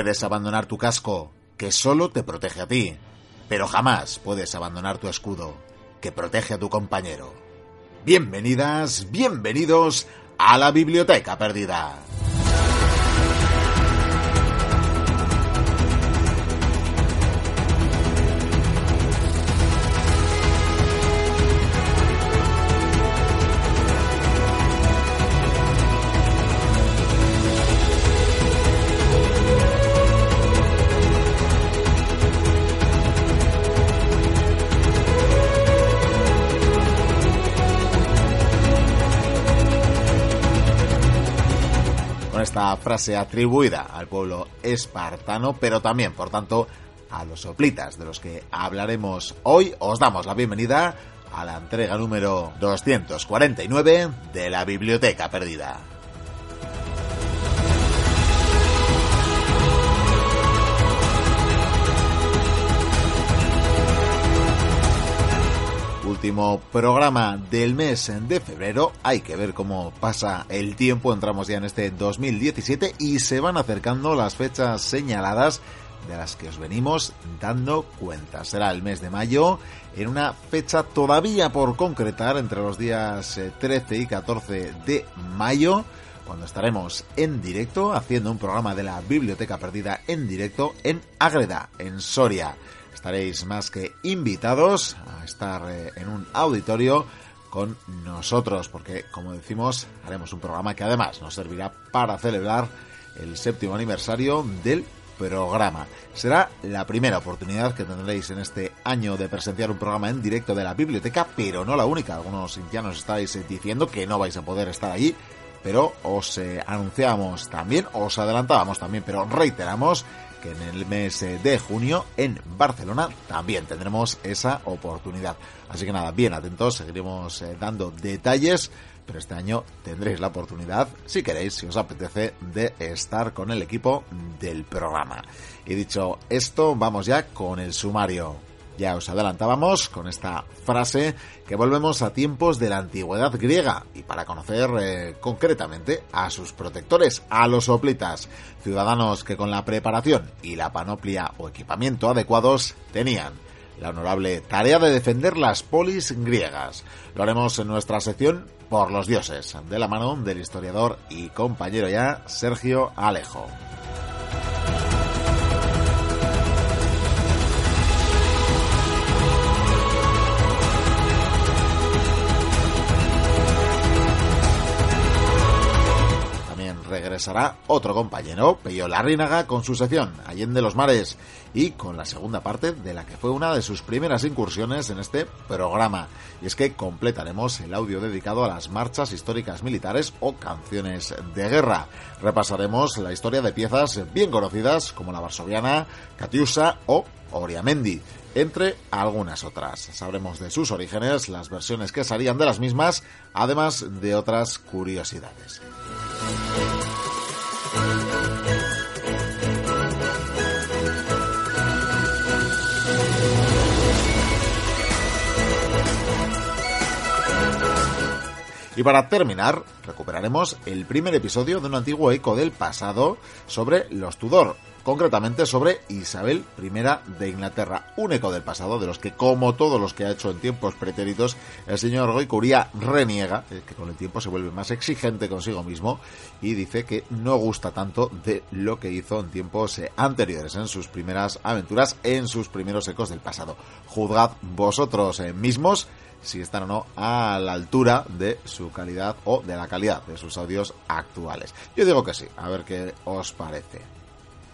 Puedes abandonar tu casco, que solo te protege a ti, pero jamás puedes abandonar tu escudo, que protege a tu compañero. Bienvenidas, bienvenidos a la Biblioteca Perdida. Frase atribuida al pueblo espartano, pero también, por tanto, a los soplitas de los que hablaremos hoy, os damos la bienvenida a la entrega número 249 de la Biblioteca Perdida. Último programa del mes de febrero. Hay que ver cómo pasa el tiempo. Entramos ya en este 2017 y se van acercando las fechas señaladas de las que os venimos dando cuenta. Será el mes de mayo en una fecha todavía por concretar entre los días eh, 13 y 14 de mayo cuando estaremos en directo haciendo un programa de la Biblioteca Perdida en directo en Ágreda, en Soria. Estaréis más que invitados a estar eh, en un auditorio con nosotros, porque como decimos, haremos un programa que además nos servirá para celebrar el séptimo aniversario del programa. Será la primera oportunidad que tendréis en este año de presenciar un programa en directo de la biblioteca, pero no la única. Algunos ya estáis eh, diciendo que no vais a poder estar allí, pero os eh, anunciamos también, os adelantábamos también, pero reiteramos que en el mes eh, de junio en Barcelona también tendremos esa oportunidad. Así que nada, bien atentos, seguiremos eh, dando detalles, pero este año tendréis la oportunidad, si queréis, si os apetece, de estar con el equipo del programa. Y dicho esto, vamos ya con el sumario. Ya os adelantábamos con esta frase que volvemos a tiempos de la antigüedad griega y para conocer eh, concretamente a sus protectores, a los hoplitas, ciudadanos que con la preparación y la panoplia o equipamiento adecuados tenían la honorable tarea de defender las polis griegas. Lo haremos en nuestra sección Por los dioses, de la mano del historiador y compañero ya Sergio Alejo. Regresará otro compañero, Peyo Larrínaga, con su sección Allende los Mares y con la segunda parte de la que fue una de sus primeras incursiones en este programa. Y es que completaremos el audio dedicado a las marchas históricas militares o canciones de guerra. Repasaremos la historia de piezas bien conocidas como la varsoviana, Katiusa o Oriamendi entre algunas otras. Sabremos de sus orígenes, las versiones que salían de las mismas, además de otras curiosidades. Y para terminar, recuperaremos el primer episodio de un antiguo eco del pasado sobre los Tudor, concretamente sobre Isabel I de Inglaterra, un eco del pasado de los que, como todos los que ha hecho en tiempos pretéritos, el señor Goicuría reniega, eh, que con el tiempo se vuelve más exigente consigo mismo y dice que no gusta tanto de lo que hizo en tiempos eh, anteriores, en sus primeras aventuras, en sus primeros ecos del pasado. Juzgad vosotros eh, mismos si están o no a la altura de su calidad o de la calidad de sus audios actuales. Yo digo que sí, a ver qué os parece.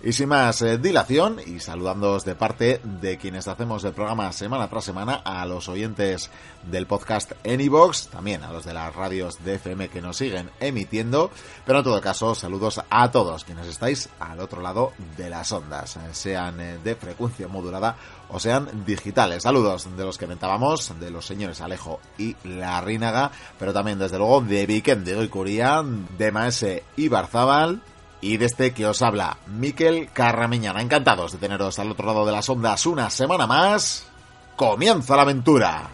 Y sin más eh, dilación, y saludándoos de parte de quienes hacemos el programa semana tras semana, a los oyentes del podcast Anybox, también a los de las radios de FM que nos siguen emitiendo, pero en todo caso, saludos a todos quienes estáis al otro lado de las ondas, eh, sean eh, de frecuencia modulada o sean digitales. Saludos de los que mentábamos, de los señores Alejo y La Rínaga, pero también desde luego de Viken de Goicuría, de Maese y y desde que os habla Miquel Carramiñana. Encantados de teneros al otro lado de las ondas una semana más. ¡Comienza la aventura!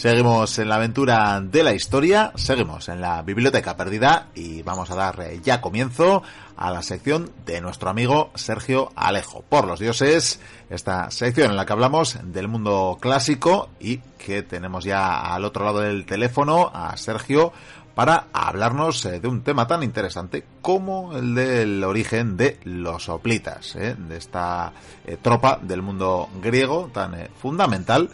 Seguimos en la aventura de la historia, seguimos en la biblioteca perdida y vamos a dar eh, ya comienzo a la sección de nuestro amigo Sergio Alejo, por los dioses, esta sección en la que hablamos del mundo clásico y que tenemos ya al otro lado del teléfono a Sergio para hablarnos eh, de un tema tan interesante como el del origen de los hoplitas, eh, de esta tropa del mundo griego tan fundamental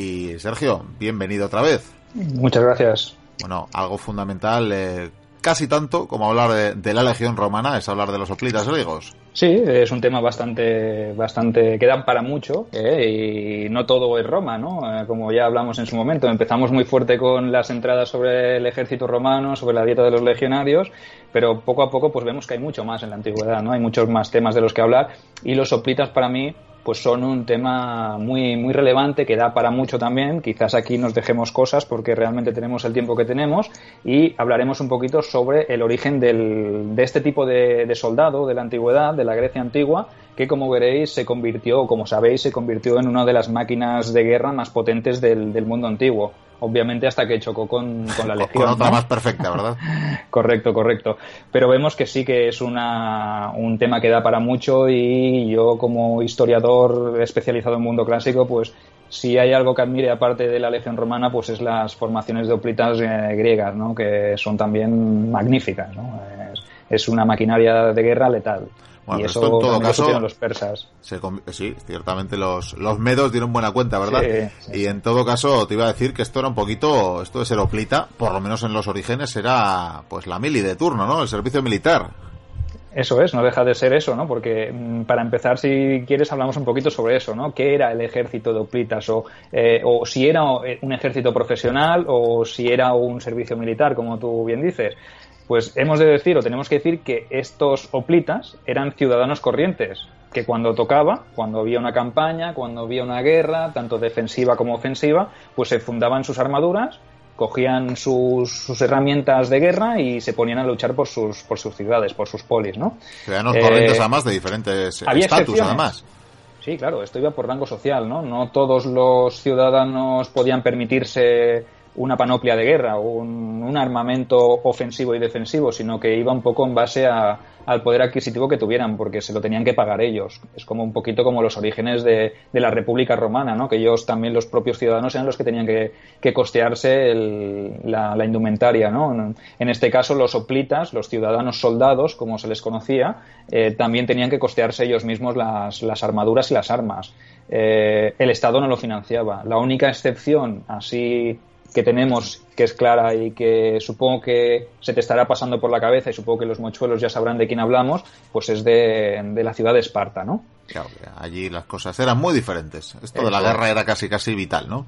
y Sergio, bienvenido otra vez. Muchas gracias. Bueno, algo fundamental, eh, casi tanto como hablar de, la Legión Romana, es hablar de los hoplitas griegos. Sí, es un tema bastante, bastante que da para mucho eh, y no todo es Roma, ¿no? Eh, como ya hablamos en su momento, empezamos muy fuerte con las entradas sobre el ejército romano, sobre la dieta de los legionarios, pero poco a poco pues vemos que hay mucho más en la antigüedad, ¿no? Hay muchos más temas de los que hablar y los hoplitas para mí pues son un tema muy, muy relevante que da para mucho también. Quizás aquí nos dejemos cosas porque realmente tenemos el tiempo que tenemos y hablaremos un poquito sobre el origen de este tipo de, soldado de la antigüedad, de la Grecia antigua, que como veréis se convirtió, como sabéis, se convirtió en una de las máquinas de guerra más potentes del mundo antiguo obviamente hasta que chocó con, con la Legión. Con otra más perfecta, ¿verdad? correcto, correcto. Pero vemos que sí que es una, un tema que da para mucho y yo como historiador especializado en mundo clásico, pues si hay algo que admire aparte de la Legión Romana, pues es las formaciones de oplitas eh, griegas, ¿no? que son también magníficas. ¿no? Es, es una maquinaria de guerra letal y eso en todo caso los persas. sí, ciertamente los, los medos dieron buena cuenta, ¿verdad? y en todo caso te iba a decir que esto era un poquito, esto de ser oplita, por lo menos en los orígenes era pues la mili de turno, ¿no? El servicio militar. Eso es, no deja de ser eso, ¿no? Porque mm, para empezar, si quieres, hablamos un poquito sobre eso, ¿no? ¿Qué era el ejército de Oplitas? O, eh, o si era un ejército profesional o si era un servicio militar, como tú bien dices. Pues hemos de decir o tenemos que decir que estos oplitas eran ciudadanos corrientes, que cuando tocaba, cuando había una campaña, cuando había una guerra, tanto defensiva como ofensiva, pues se fundaban sus armaduras, cogían sus, herramientas de guerra y se ponían a luchar por sus, por sus ciudades, por sus polis, ¿no? Ciudadanos corrientes eh, además de diferentes estatus, además. Sí, claro, esto iba por rango social, ¿no? No todos los ciudadanos podían permitirse una panoplia de guerra un, armamento ofensivo y defensivo, sino que iba un poco en base al poder adquisitivo que tuvieran, porque se lo tenían que pagar ellos. Es como un poquito como los orígenes de, la República Romana, que ellos también, los propios ciudadanos, eran los que tenían que, costearse la, indumentaria. En este caso, los oplitas, los ciudadanos soldados, como se les conocía, eh, también tenían que costearse ellos mismos las, las armaduras y las armas. Eh, el Estado no lo financiaba. La única excepción, así que tenemos, que es clara y que supongo que se te estará pasando por la cabeza y supongo que los mochuelos ya sabrán de quién hablamos, pues es de, la ciudad de Esparta, ¿no? Claro, allí las cosas eran muy diferentes. Esto de la guerra era casi casi vital, ¿no?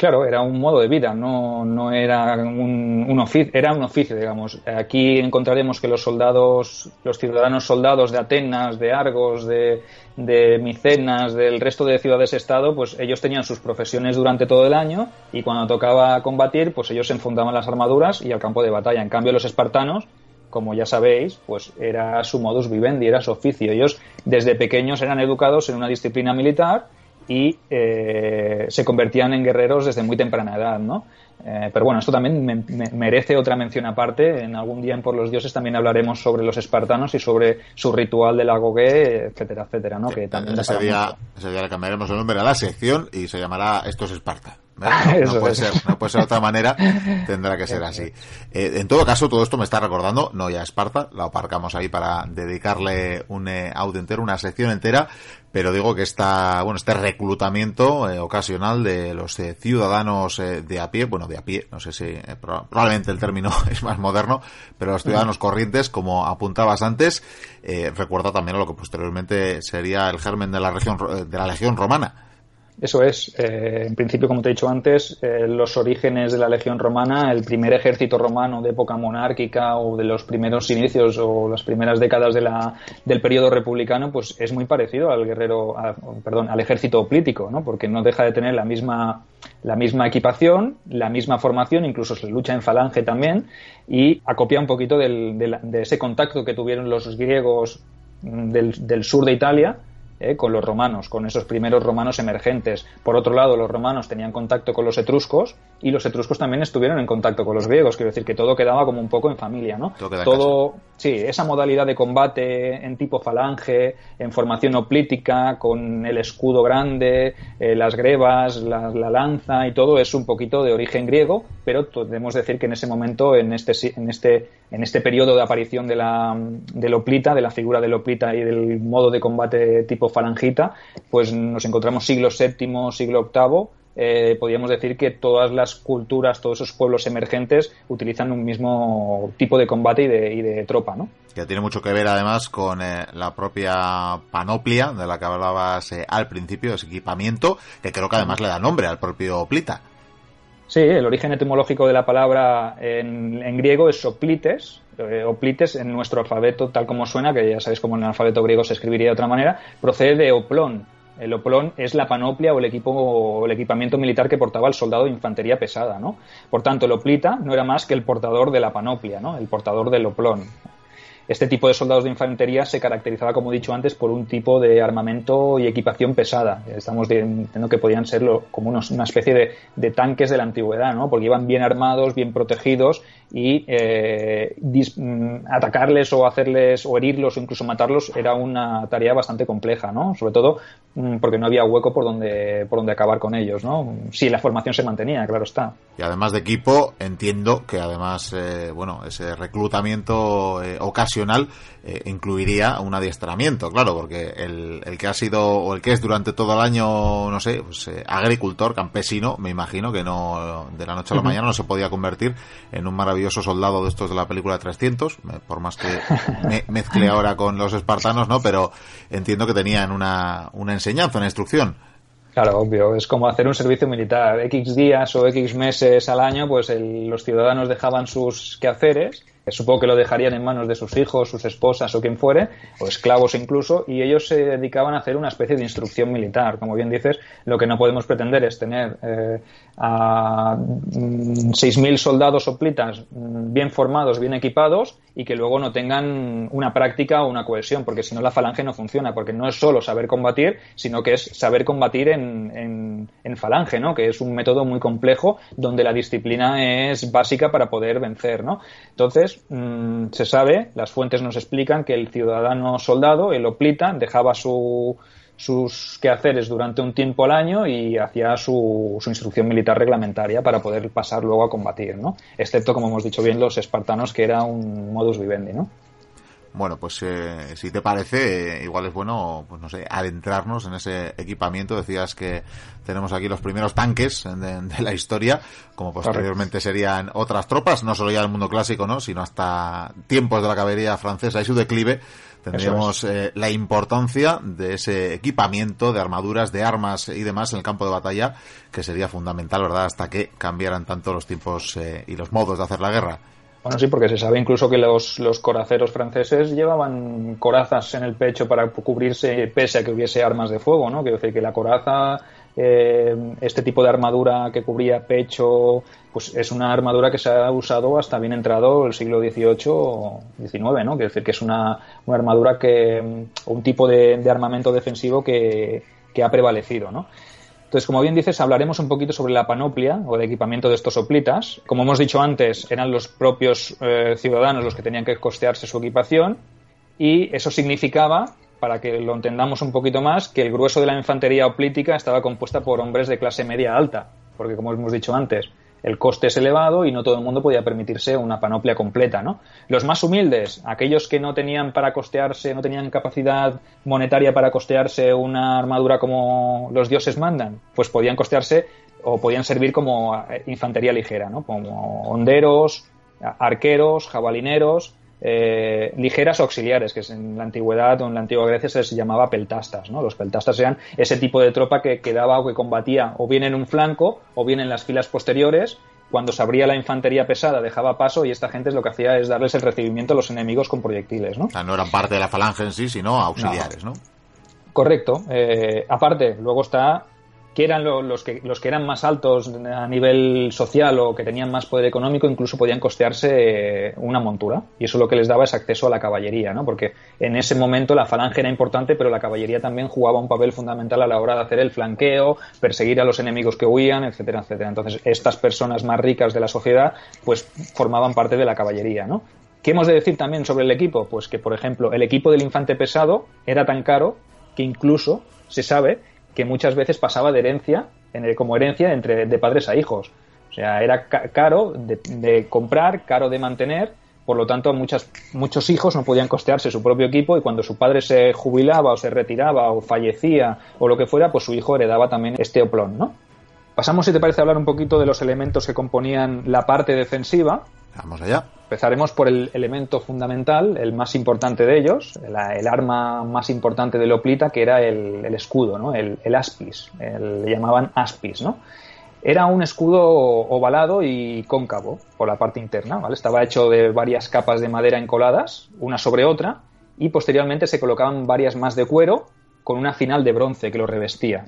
Claro, era un modo de vida, no, no era un, un, oficio, era un oficio, digamos. Aquí encontraremos que los soldados, los ciudadanos soldados de Atenas, de Argos, de, Micenas, del resto de ciudades-estado, pues ellos tenían sus profesiones durante todo el año y cuando tocaba combatir, pues ellos se enfundaban las armaduras y al campo de batalla. En cambio, los espartanos, como ya sabéis, pues era su modus vivendi, era su oficio. Ellos desde pequeños eran educados en una disciplina militar y eh, se convertían en guerreros desde muy temprana edad, ¿no? Eh, pero bueno, esto también me, me, merece otra mención aparte. En algún día en Por los Dioses también hablaremos sobre los espartanos y sobre su ritual de la gogué, etcétera, etcétera, ¿no? Que también ese, día, ese día le cambiaremos el nombre a la sección y se llamará Esto es Esparta. No, no, puede ser, no puede ser de otra manera, tendrá que ser así. Eh, en todo caso, todo esto me está recordando, no ya Esparta, la aparcamos ahí para dedicarle un eh, audio entero, una sección entera, pero digo que esta, bueno, este reclutamiento eh, ocasional de los eh, ciudadanos eh, de a pie, bueno, de a pie, no sé si eh, probablemente el término es más moderno, pero los ciudadanos corrientes, como apuntabas antes, recuerda también a lo que posteriormente sería el germen de la región de la legión romana eso es. Eh, en principio, como te he dicho antes, eh, los orígenes de la Legión Romana, el primer ejército romano de época monárquica o de los primeros inicios o las primeras décadas de la, del periodo republicano, pues es muy parecido al guerrero, perdón, al ejército político, ¿no? Porque no deja de tener la misma, la misma equipación, la misma formación, incluso se lucha en falange también, y acopia un poquito del, de, de, ese contacto que tuvieron los griegos mm, del, del sur de Italia ¿eh? con los romanos, con esos primeros romanos emergentes. Por otro lado, los romanos tenían contacto con los etruscos y los etruscos también estuvieron en contacto con los griegos. Quiero decir que todo quedaba como un poco en familia, ¿no? Todo, todo sí, esa modalidad de combate en tipo falange, en formación oplítica, con el escudo grande, eh, las grebas, la, la, lanza y todo es un poquito de origen griego, pero podemos decir que en ese momento, en este, en este, en este periodo de aparición de la, del oplita, de la figura del oplita y del modo de combate tipo falangita, pues nos encontramos siglo VII, siglo VIII, eh, podríamos decir que todas las culturas, todos esos pueblos emergentes utilizan un mismo tipo de combate y de, y de tropa, ¿no? Que tiene mucho que ver además con eh, la propia panoplia de la que hablabas eh, al principio, ese equipamiento, que creo que además le da nombre al propio Plita. Sí, el origen etimológico de la palabra en, en griego es soplites, eh, oplites en nuestro alfabeto tal como suena, que ya sabéis cómo en el alfabeto griego se escribiría de otra manera, procede de oplón, el oplón es la panoplia o el equipo o el equipamiento militar que portaba el soldado de infantería pesada, ¿no? Por tanto, el oplita no era más que el portador de la panoplia, ¿no? El portador del oplón. Este tipo de soldados de infantería se caracterizaba, como he dicho antes, por un tipo de armamento y equipación pesada. Estamos diciendo que podían ser como unos, una especie de, tanques de la antigüedad, ¿no? Porque iban bien armados, bien protegidos y eh, mm, atacarles o hacerles o herirlos o incluso matarlos era una tarea bastante compleja, ¿no? Sobre todo mm, porque no había hueco por donde por donde acabar con ellos, ¿no? Si la formación se mantenía, claro está. Y además de equipo, entiendo que además, eh, bueno, ese reclutamiento eh, ocasional eh, incluiría un adiestramiento, claro, porque el, el, que ha sido o el que es durante todo el año, no sé, pues, eh, agricultor, campesino, me imagino que no de la noche a la mañana no se podía convertir en un maravilloso soldado de estos de la película 300, por más que me mezcle ahora con los espartanos, ¿no? Pero entiendo que tenían una, una enseñanza, una instrucción. Claro, obvio. Es como hacer un servicio militar. X días o X meses al año, pues el, los ciudadanos dejaban sus quehaceres. Supongo que lo dejarían en manos de sus hijos, sus esposas o quien fuere, o esclavos incluso, y ellos se dedicaban a hacer una especie de instrucción militar. Como bien dices, lo que no podemos pretender es tener eh, a 6.000 soldados soplitas bien formados, bien equipados, y que luego no tengan una práctica o una cohesión, porque si no la falange no funciona, porque no es solo saber combatir, sino que es saber combatir en, en, en, falange, ¿no? que es un método muy complejo donde la disciplina es básica para poder vencer. ¿no? Entonces, mmm, se sabe, las fuentes nos explican que el ciudadano soldado, el oplita, dejaba su sus quehaceres durante un tiempo al año y hacía su, su, instrucción militar reglamentaria para poder pasar luego a combatir, ¿no? Excepto, como hemos dicho bien, los espartanos, que era un modus vivendi, ¿no? Bueno, pues eh, si te parece, eh, igual es bueno, pues no sé, adentrarnos en ese equipamiento. Decías que tenemos aquí los primeros tanques de, de la historia, como posteriormente Correcto. serían otras tropas, no solo ya del mundo clásico, ¿no? sino hasta tiempos de la caballería francesa y su declive, tendríamos eh, la importancia de ese equipamiento de armaduras, de armas y demás en el campo de batalla, que sería fundamental, ¿verdad?, hasta que cambiaran tanto los tiempos eh, y los modos de hacer la guerra. Bueno, sí, porque se sabe incluso que los, los coraceros franceses llevaban corazas en el pecho para cubrirse pese a que hubiese armas de fuego, ¿no? Quiero decir que la coraza eh, este tipo de armadura que cubría pecho, pues es una armadura que se ha usado hasta bien entrado el siglo XVIII o XIX, ¿no? Quiero decir que es una, una armadura que, un tipo de, armamento defensivo que, que, ha prevalecido, ¿no? Entonces, como bien dices, hablaremos un poquito sobre la panoplia o el equipamiento de estos soplitas. Como hemos dicho antes, eran los propios eh, ciudadanos los que tenían que costearse su equipación y eso significaba para que lo entendamos un poquito más, que el grueso de la infantería oplítica estaba compuesta por hombres de clase media alta, porque como hemos dicho antes, el coste es elevado y no todo el mundo podía permitirse una panoplia completa, ¿no? Los más humildes, aquellos que no tenían para costearse, no tenían capacidad monetaria para costearse una armadura como los dioses mandan, pues podían costearse o podían servir como infantería ligera, ¿no? Como honderos, arqueros, jabalineros, eh, ligeras auxiliares, que en la antigüedad o en la antigua Grecia se les llamaba peltastas. ¿no? Los peltastas eran ese tipo de tropa que quedaba o que combatía o bien en un flanco o bien en las filas posteriores. Cuando se abría la infantería pesada dejaba paso y esta gente lo que hacía es darles el recibimiento a los enemigos con proyectiles. ¿no? O sea, no eran parte de la falange en sí, sino auxiliares, ¿no? Correcto. Eh, aparte, luego está que eran los, que, los que eran más altos a nivel social o que tenían más poder económico, incluso podían costearse eh, una montura. Y eso lo que les daba es acceso a la caballería, ¿no? Porque en ese momento la falange era importante, pero la caballería también jugaba un papel fundamental a la hora de hacer el flanqueo, perseguir a los enemigos que huían, etcétera, etcétera. Entonces, estas personas más ricas de la sociedad, pues formaban parte de la caballería, ¿no? ¿Qué hemos de decir también sobre el equipo? Pues que, por ejemplo, el equipo del infante pesado era tan caro que incluso se sabe que muchas veces pasaba de herencia, como herencia entre de padres a hijos. O sea, era caro de, comprar, caro de mantener, por lo tanto muchas, muchos hijos no podían costearse su propio equipo y cuando su padre se jubilaba o se retiraba o fallecía o lo que fuera, pues su hijo heredaba también este oplón, ¿no? Pasamos, si te parece, a hablar un poquito de los elementos que componían la parte defensiva. Vamos allá. Empezaremos por el elemento fundamental, el más importante de ellos, el arma más importante de Loplita, que era el, escudo, ¿no? el, aspis, le llamaban aspis. ¿no? Era un escudo ovalado y cóncavo por la parte interna, ¿vale? estaba hecho de varias capas de madera encoladas, una sobre otra, y posteriormente se colocaban varias más de cuero con una final de bronce que lo revestía.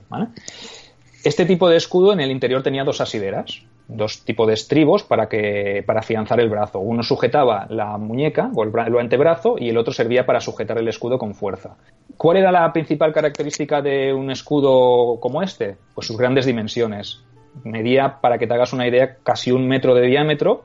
Este tipo de escudo en el interior tenía dos asideras, dos tipos de estribos para que para afianzar el brazo. Uno sujetaba la muñeca o el, antebrazo y el otro servía para sujetar el escudo con fuerza. ¿Cuál era la principal característica de un escudo como este? Pues sus grandes dimensiones. Medía, para que te hagas una idea, casi un metro de diámetro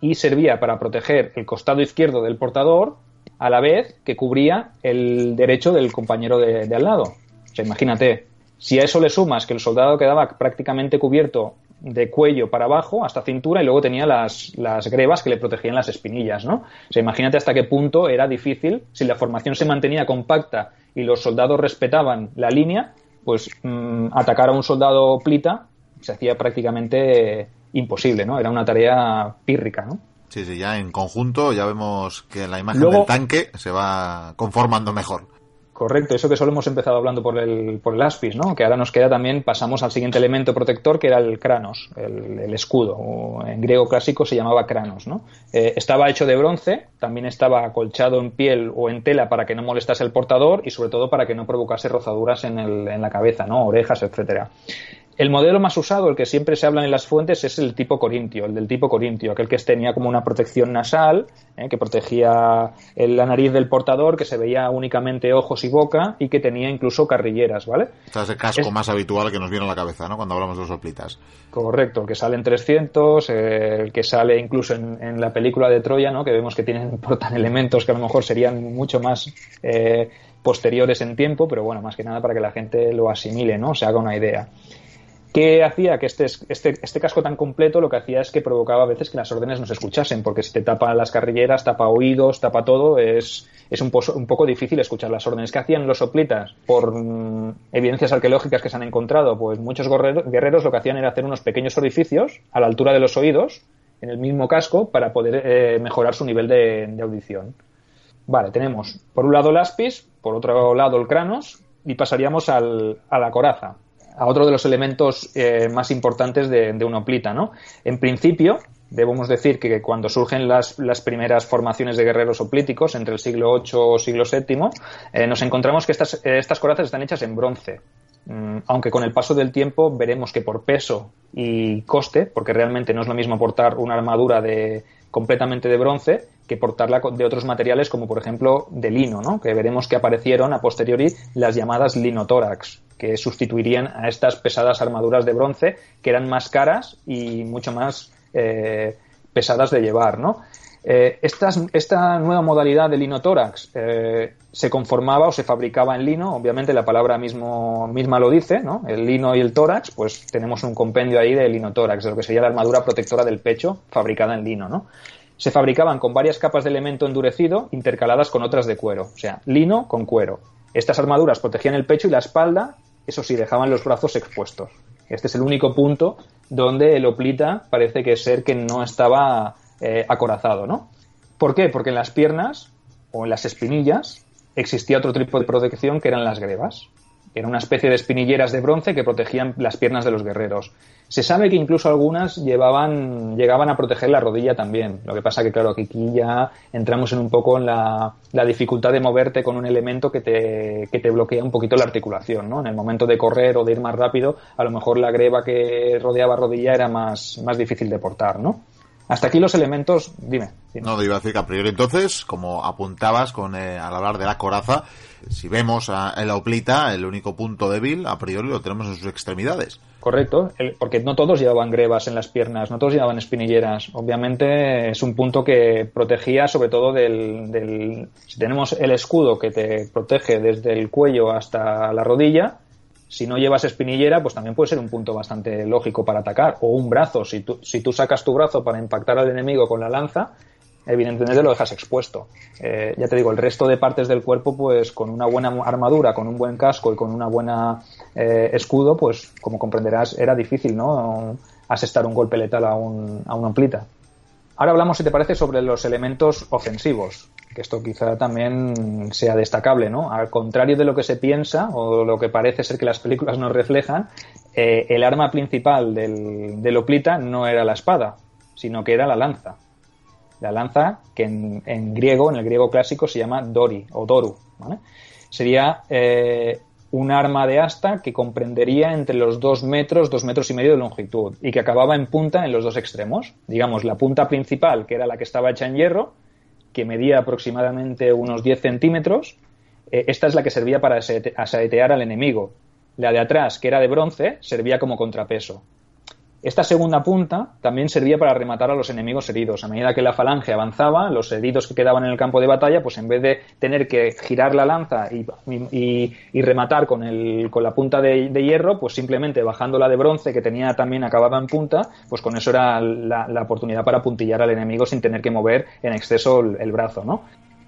y servía para proteger el costado izquierdo del portador a la vez que cubría el derecho del compañero de, de al lado. O sea, imagínate, si a eso le sumas que el soldado quedaba prácticamente cubierto de cuello para abajo hasta cintura y luego tenía las, las grebas que le protegían las espinillas, ¿no? O sea, imagínate hasta qué punto era difícil, si la formación se mantenía compacta y los soldados respetaban la línea, pues mm, atacar a un soldado plita se hacía prácticamente imposible, ¿no? Era una tarea pírrica, ¿no? Sí, sí, ya en conjunto ya vemos que la imagen del tanque se va conformando mejor. Correcto, eso que solo hemos empezado hablando por el, por el aspis, ¿no? Que ahora nos queda también, pasamos al siguiente elemento protector, que era el cranos, el, escudo. en griego clásico se llamaba cranos, ¿no? Eh, estaba hecho de bronce, también estaba acolchado en piel o en tela para que no molestase el portador y sobre todo para que no provocase rozaduras en, el, en la cabeza, ¿no? Orejas, etcétera. El modelo más usado, el que siempre se habla en las fuentes, es el tipo corintio, el del tipo corintio, aquel que tenía como una protección nasal, eh, que protegía la nariz del portador, que se veía únicamente ojos y boca y que tenía incluso carrilleras, ¿vale? Este es el casco más habitual que nos viene a la cabeza, ¿no? Cuando hablamos de los soplitas. Correcto, el que sale en 300, eh, el que sale incluso en, la película de Troya, ¿no? Que vemos que tienen portan elementos que a lo mejor serían mucho más eh, posteriores en tiempo, pero bueno, más que nada para que la gente lo asimile, ¿no? Se haga una idea. ¿Qué hacía? Que este, este, este, casco tan completo lo que hacía es que provocaba a veces que las órdenes no se escuchasen, porque si te tapa las carrilleras, tapa oídos, tapa todo, es, un, poco difícil escuchar las órdenes. ¿Qué hacían los soplitas? Por mm, evidencias arqueológicas que se han encontrado, pues muchos guerreros, lo que hacían era hacer unos pequeños orificios a la altura de los oídos, en el mismo casco, para poder eh, mejorar su nivel de, audición. Vale, tenemos por un lado el aspis, por otro lado el cranos y pasaríamos al, a la coraza, a otro de los elementos eh, más importantes de, de una oplita, ¿no? En principio, debemos decir que cuando surgen las, primeras formaciones de guerreros oplíticos, entre el siglo VIII o siglo VII, eh, nos encontramos que estas, estas corazas están hechas en bronce. Mm, aunque con el paso del tiempo veremos que por peso y coste, porque realmente no es lo mismo portar una armadura de, completamente de bronce que portarla de otros materiales como por ejemplo de lino, ¿no? que veremos que aparecieron a posteriori las llamadas linotórax, que sustituirían a estas pesadas armaduras de bronce que eran más caras y mucho más eh, pesadas de llevar. ¿no? Eh, esta nueva modalidad de linotórax eh, se conformaba o se fabricaba en lino, obviamente la palabra mismo, misma lo dice, ¿no? El lino y el tórax, pues tenemos un compendio ahí de linotórax, de lo que sería la armadura protectora del pecho fabricada en lino, ¿no? Se fabricaban con varias capas de elemento endurecido intercaladas con otras de cuero, o sea, lino con cuero. Estas armaduras protegían el pecho y la espalda, eso sí, dejaban los brazos expuestos. Este es el único punto donde el oplita parece que ser que no estaba eh, acorazado, ¿no? ¿Por qué? Porque en las piernas o en las espinillas existía otro tipo de protección que eran las grebas. Era una especie de espinilleras de bronce que protegían las piernas de los guerreros. Se sabe que incluso algunas llevaban, llegaban a proteger la rodilla también. Lo que pasa que, claro, aquí ya entramos en un poco en la, la dificultad de moverte con un elemento que te, que te bloquea un poquito la articulación, ¿no? En el momento de correr o de ir más rápido, a lo mejor la greba que rodeaba rodilla era más, más difícil de portar, ¿no? Hasta aquí los elementos, dime. No, iba a decir que a priori entonces, como apuntabas con eh, al hablar de la coraza, si vemos a, en la oplita, el único punto débil, a priori lo tenemos en sus extremidades. Correcto, porque no todos llevaban grebas en las piernas, no todos llevaban espinilleras. Obviamente es un punto que protegía sobre todo del, del... Si tenemos el escudo que te protege desde el cuello hasta la rodilla, si no llevas espinillera, pues también puede ser un punto bastante lógico para atacar. O un brazo. Si tú, si tú sacas tu brazo para impactar al enemigo con la lanza, evidentemente lo dejas expuesto. Eh, ya te digo, el resto de partes del cuerpo, pues con una buena armadura, con un buen casco y con una buena eh, escudo, pues como comprenderás, era difícil, ¿no? Asestar un golpe letal a, un, a una amplita. Ahora hablamos, si te parece, sobre los elementos ofensivos que esto quizá también sea destacable, ¿no? Al contrario de lo que se piensa o lo que parece ser que las películas nos reflejan, eh, el arma principal del, del, Oplita no era la espada, sino que era la lanza. La lanza que en, griego, en el griego clásico, se llama Dori o Doru. Sería eh, un arma de asta que comprendería entre los dos metros, dos metros y medio de longitud y que acababa en punta en los dos extremos. Digamos, la punta principal, que era la que estaba hecha en hierro, que medía aproximadamente unos 10 centímetros. Eh, esta es la que servía para asaetear al enemigo. La de atrás, que era de bronce, servía como contrapeso. Esta segunda punta también servía para rematar a los enemigos heridos. A medida que la falange avanzaba, los heridos que quedaban en el campo de batalla, pues en vez de tener que girar la lanza y, rematar con, la punta de, hierro, pues simplemente bajando la de bronce, que tenía también acababa en punta, pues con eso era la, oportunidad para puntillar al enemigo sin tener que mover en exceso el, el brazo, ¿no?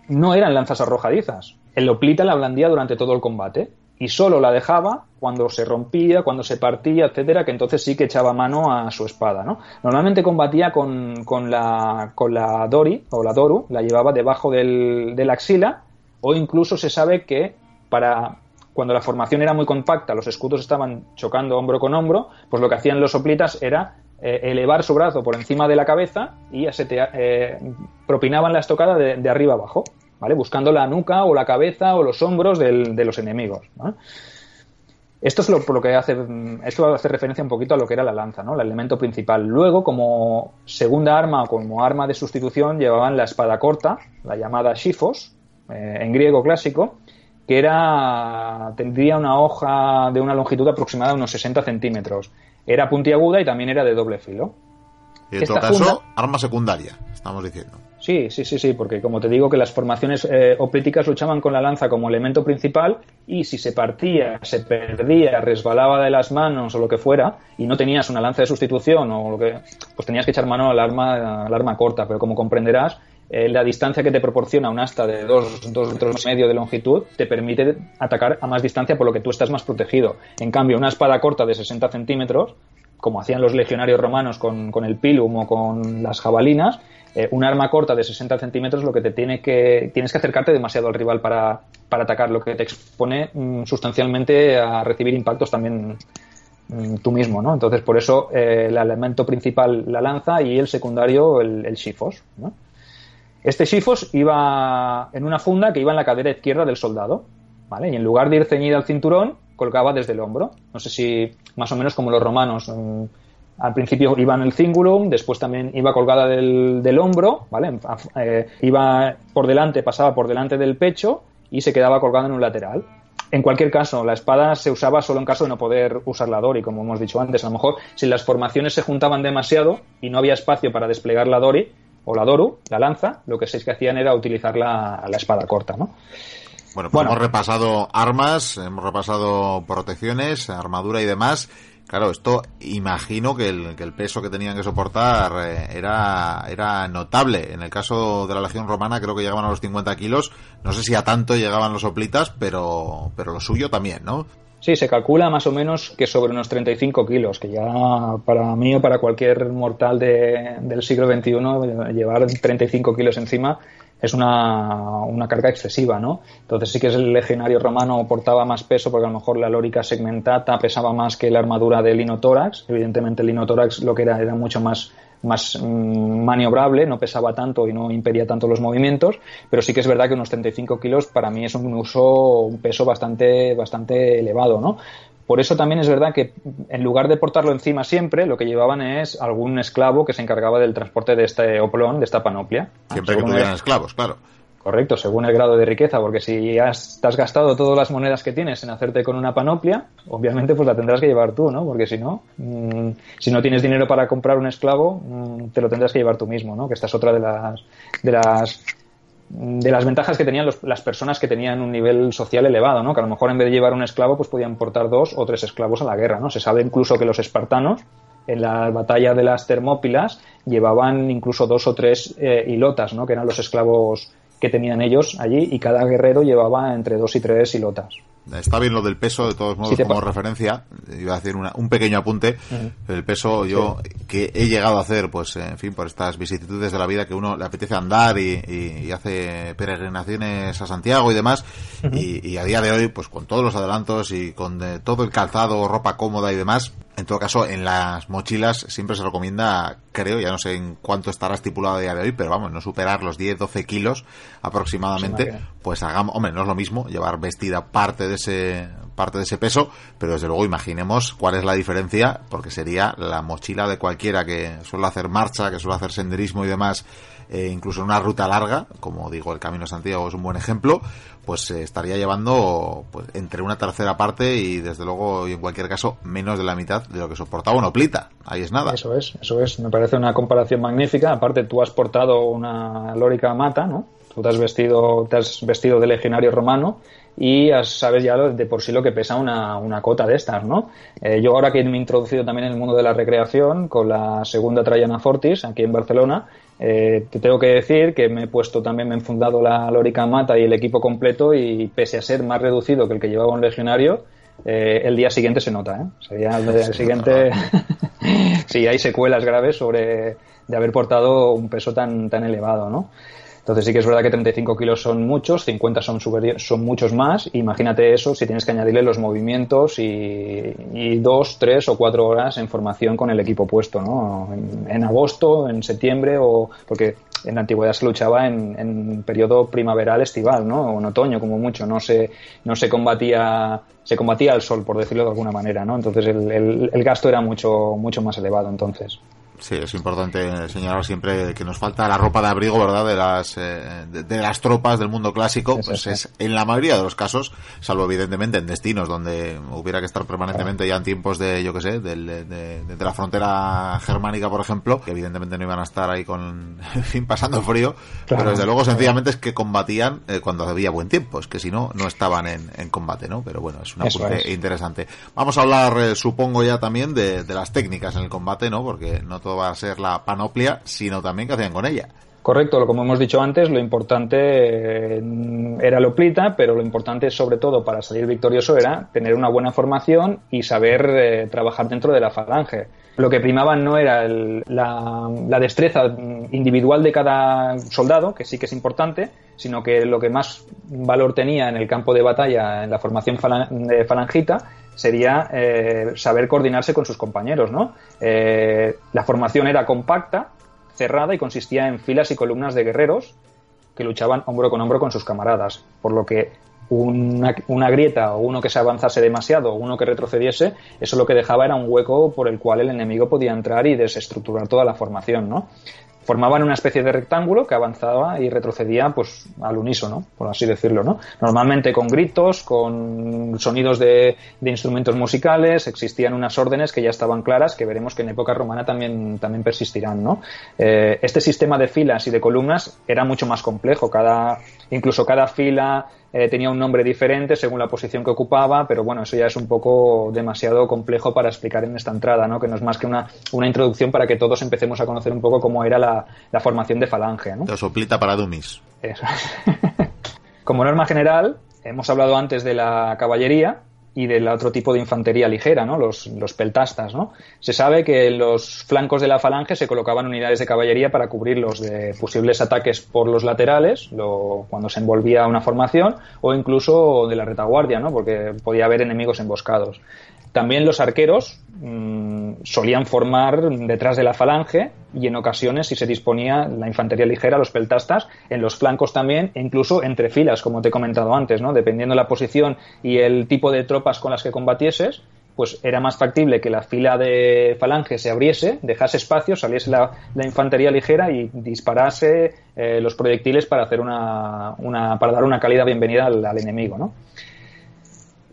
No eran lanzas arrojadizas. El oplita la blandía durante todo el combate y solo la dejaba cuando se rompía, cuando se partía, etcétera, que entonces sí que echaba mano a su espada, ¿no? Normalmente combatía con, con, la, con la Dori o la Doru, la llevaba debajo del, de la axila, o incluso se sabe que para cuando la formación era muy compacta, los escudos estaban chocando hombro con hombro, pues lo que hacían los soplitas era eh, elevar su brazo por encima de la cabeza y eh, propinaban la estocada de, de arriba abajo. ¿Vale? Buscando la nuca o la cabeza o los hombros del, de los enemigos. Esto es lo, por lo que hace, esto hace referencia un poquito a lo que era la lanza, ¿no? El elemento principal. Luego, como segunda arma o como arma de sustitución, llevaban la espada corta, la llamada shifos, eh, en griego clásico, que era, tendría una hoja de una longitud aproximada de unos 60 centímetros. Era puntiaguda y también era de doble filo. Y en todo caso, funda, arma secundaria, estamos diciendo. Sí, sí, sí, sí, porque como te digo que las formaciones eh, luchaban con la lanza como elemento principal y si se partía, se perdía, resbalaba de las manos o lo que fuera y no tenías una lanza de sustitución o lo que, pues tenías que echar mano al arma, al arma corta, pero como comprenderás, eh, la distancia que te proporciona un asta de 2 metros y medio de longitud te permite atacar a más distancia por lo que tú estás más protegido. En cambio, una espada corta de 60 centímetros como hacían los legionarios romanos con, el pilum o con las jabalinas, eh, un arma corta de 60 centímetros lo que te tiene que tienes que acercarte demasiado al rival para, para atacar, lo que te expone mm, sustancialmente a recibir impactos también mm, tú mismo, ¿no? Entonces, por eso eh, el elemento principal la lanza y el secundario el, el shifos, ¿no? Este shifos iba en una funda que iba en la cadera izquierda del soldado, ¿vale? Y en lugar de ir ceñida al cinturón, colgaba desde el hombro. No sé si más o menos como los romanos. Mm, al principio iba en el cingulum, después también iba colgada del, del hombro, ¿vale? Eh, iba por delante, pasaba por delante del pecho y se quedaba colgada en un lateral. En cualquier caso, la espada se usaba solo en caso de no poder usar la Dori, como hemos dicho antes. A lo mejor, si las formaciones se juntaban demasiado y no había espacio para desplegar la Dori o la Doru, la lanza, lo que se que hacían era utilizar la, la espada corta, ¿no? Bueno, pues hemos repasado armas, hemos repasado protecciones, armadura y demás. Claro, esto imagino que el, que el peso que tenían que soportar eh, era, era notable. En el caso de la Legión Romana creo que llegaban a los 50 kilos. No sé si a tanto llegaban los oplitas, pero, pero lo suyo también, ¿no? Sí, se calcula más o menos que sobre unos 35 kilos, que ya para mí o para cualquier mortal de, del siglo XXI llevar 35 kilos encima es una, una, carga excesiva, ¿no? Entonces sí que es el legionario romano portaba más peso porque a lo mejor la lórica segmentata pesaba más que la armadura del linotórax. Evidentemente el linotórax lo que era era mucho más más mmm, maniobrable, no pesaba tanto y no impedía tanto los movimientos, pero sí que es verdad que unos 35 kilos para mí es un uso, un peso bastante, bastante elevado, ¿no? Por eso también es verdad que en lugar de portarlo encima siempre, lo que llevaban es algún esclavo que se encargaba del transporte de este oplón, de esta panoplia. Siempre que tuvieran esclavos, claro. Correcto, según el grado de riqueza, porque si has, te has gastado todas las monedas que tienes en hacerte con una panoplia, obviamente pues la tendrás que llevar tú, ¿no? Porque si no, mmm, si no tienes dinero para comprar un esclavo, mmm, te lo tendrás que llevar tú mismo, ¿no? Que esta es otra de las, de las de las ventajas que tenían los, las personas que tenían un nivel social elevado, ¿no? Que a lo mejor en vez de llevar un esclavo, pues podían portar dos o tres esclavos a la guerra, ¿no? Se sabe incluso que los espartanos, en la batalla de las Termópilas, llevaban incluso dos o tres eh, hilotas, ¿no? Que eran los esclavos que tenían ellos allí, y cada guerrero llevaba entre dos y tres hilotas. Está bien lo del peso, de todos modos, sí como referencia. Iba a hacer una, un pequeño apunte. Uh -huh. El peso, yo, sí. que he llegado a hacer, pues, en fin, por estas vicisitudes de la vida que uno le apetece andar y, y, y hace peregrinaciones a Santiago y demás. Uh -huh. y, y, a día de hoy, pues, con todos los adelantos y con de, todo el calzado, ropa cómoda y demás, en todo caso, en las mochilas siempre se recomienda, creo, ya no sé en cuánto estará estipulado a día de hoy, pero vamos, no superar los 10-12 kilos aproximadamente. Pues hagamos, hombre, no es lo mismo llevar vestida parte de ese parte de ese peso, pero desde luego imaginemos cuál es la diferencia, porque sería la mochila de cualquiera que suele hacer marcha, que suele hacer senderismo y demás, eh, incluso en una ruta larga, como digo, el Camino Santiago es un buen ejemplo, pues eh, estaría llevando pues, entre una tercera parte y desde luego, en cualquier caso, menos de la mitad de lo que soportaba una oplita. Ahí es nada. Eso es, eso es. Me parece una comparación magnífica. Aparte, tú has portado una lórica mata, ¿no? Tú te has vestido, te has vestido de legionario romano y sabes ya de por sí lo que pesa una, una cota de estas, ¿no? Eh, yo ahora que me he introducido también en el mundo de la recreación con la segunda Traiana Fortis aquí en Barcelona, eh, te tengo que decir que me he puesto también, me he fundado la Lórica Mata y el equipo completo y pese a ser más reducido que el que llevaba un legionario, eh, el día siguiente se nota, ¿eh? Sería el día siguiente, sí, hay secuelas graves sobre de haber portado un peso tan, tan elevado, ¿no? Entonces sí que es verdad que 35 kilos son muchos, 50 son, son muchos más. Imagínate eso si tienes que añadirle los movimientos y, y, dos, tres o cuatro horas en formación con el equipo puesto, ¿no? En, agosto, en septiembre o porque en la antigüedad se luchaba en, en periodo primaveral, estival, ¿no? O en otoño como mucho. No se, no se combatía se combatía al sol, por decirlo de alguna manera, ¿no? Entonces el, el, el gasto era mucho, mucho más elevado entonces. Sí, es importante señalar siempre que nos falta la ropa de abrigo, ¿verdad? De las, eh, de, de, las tropas del mundo clásico, es pues es, en la mayoría de los casos, salvo evidentemente en destinos donde hubiera que estar permanentemente ya en tiempos de, yo que sé, de, de, de, la frontera germánica, por ejemplo, que evidentemente no iban a estar ahí con, en fin, pasando frío, claro, pero desde luego sencillamente es que combatían eh, cuando había buen tiempo, es que si no, no estaban en, en combate, ¿no? Pero bueno, es una apunte es. interesante. Vamos a hablar, eh, supongo ya también, de, de las técnicas en el combate, ¿no? Porque no todo va a ser la panoplia, sino también qué hacían con ella. Correcto, como hemos dicho antes, lo importante eh, era la oplita, pero lo importante sobre todo para salir victorioso era tener una buena formación y saber eh, trabajar dentro de la falange. Lo que primaba no era la, destreza individual de cada soldado, que sí que es importante, sino que lo que más valor tenía en el campo de batalla, en la formación de falangita, sería eh, saber coordinarse con sus compañeros. ¿no? la formación era compacta, cerrada y consistía en filas y columnas de guerreros que luchaban hombro con hombro con sus camaradas, por lo que una, una, grieta o uno que se avanzase demasiado o uno que retrocediese, eso lo que dejaba era un hueco por el cual el enemigo podía entrar y desestructurar toda la formación, ¿no? Formaban una especie de rectángulo que avanzaba y retrocedía pues al unísono, por así decirlo, ¿no? Normalmente con gritos, con sonidos de, instrumentos musicales, existían unas órdenes que ya estaban claras, que veremos que en época romana también, también persistirán, ¿no? Eh, este sistema de filas y de columnas era mucho más complejo, cada, incluso cada fila eh, tenía un nombre diferente según la posición que ocupaba, pero bueno, eso ya es un poco demasiado complejo para explicar en esta entrada, ¿no? que no es más que una, una introducción para que todos empecemos a conocer un poco cómo era la, la formación de falange. ¿no? De soplita para dummies. Eso. Como norma general, hemos hablado antes de la caballería, y del otro tipo de infantería ligera, ¿no? Los, peltastas, ¿no? Se sabe que en los flancos de la falange se colocaban unidades de caballería para cubrirlos de posibles ataques por los laterales, cuando se envolvía una formación, o incluso de la retaguardia, ¿no? Porque podía haber enemigos emboscados. También los arqueros mmm, solían formar detrás de la falange y en ocasiones, si se disponía la infantería ligera, los peltastas, en los flancos también, e incluso entre filas, como te he comentado antes, ¿no? Dependiendo de la posición y el tipo de tropas con las que combatieses, pues era más factible que la fila de falange se abriese, dejase espacio, saliese la, la infantería ligera y disparase eh, los proyectiles para hacer una, una, para dar una cálida bienvenida al, al enemigo, ¿no?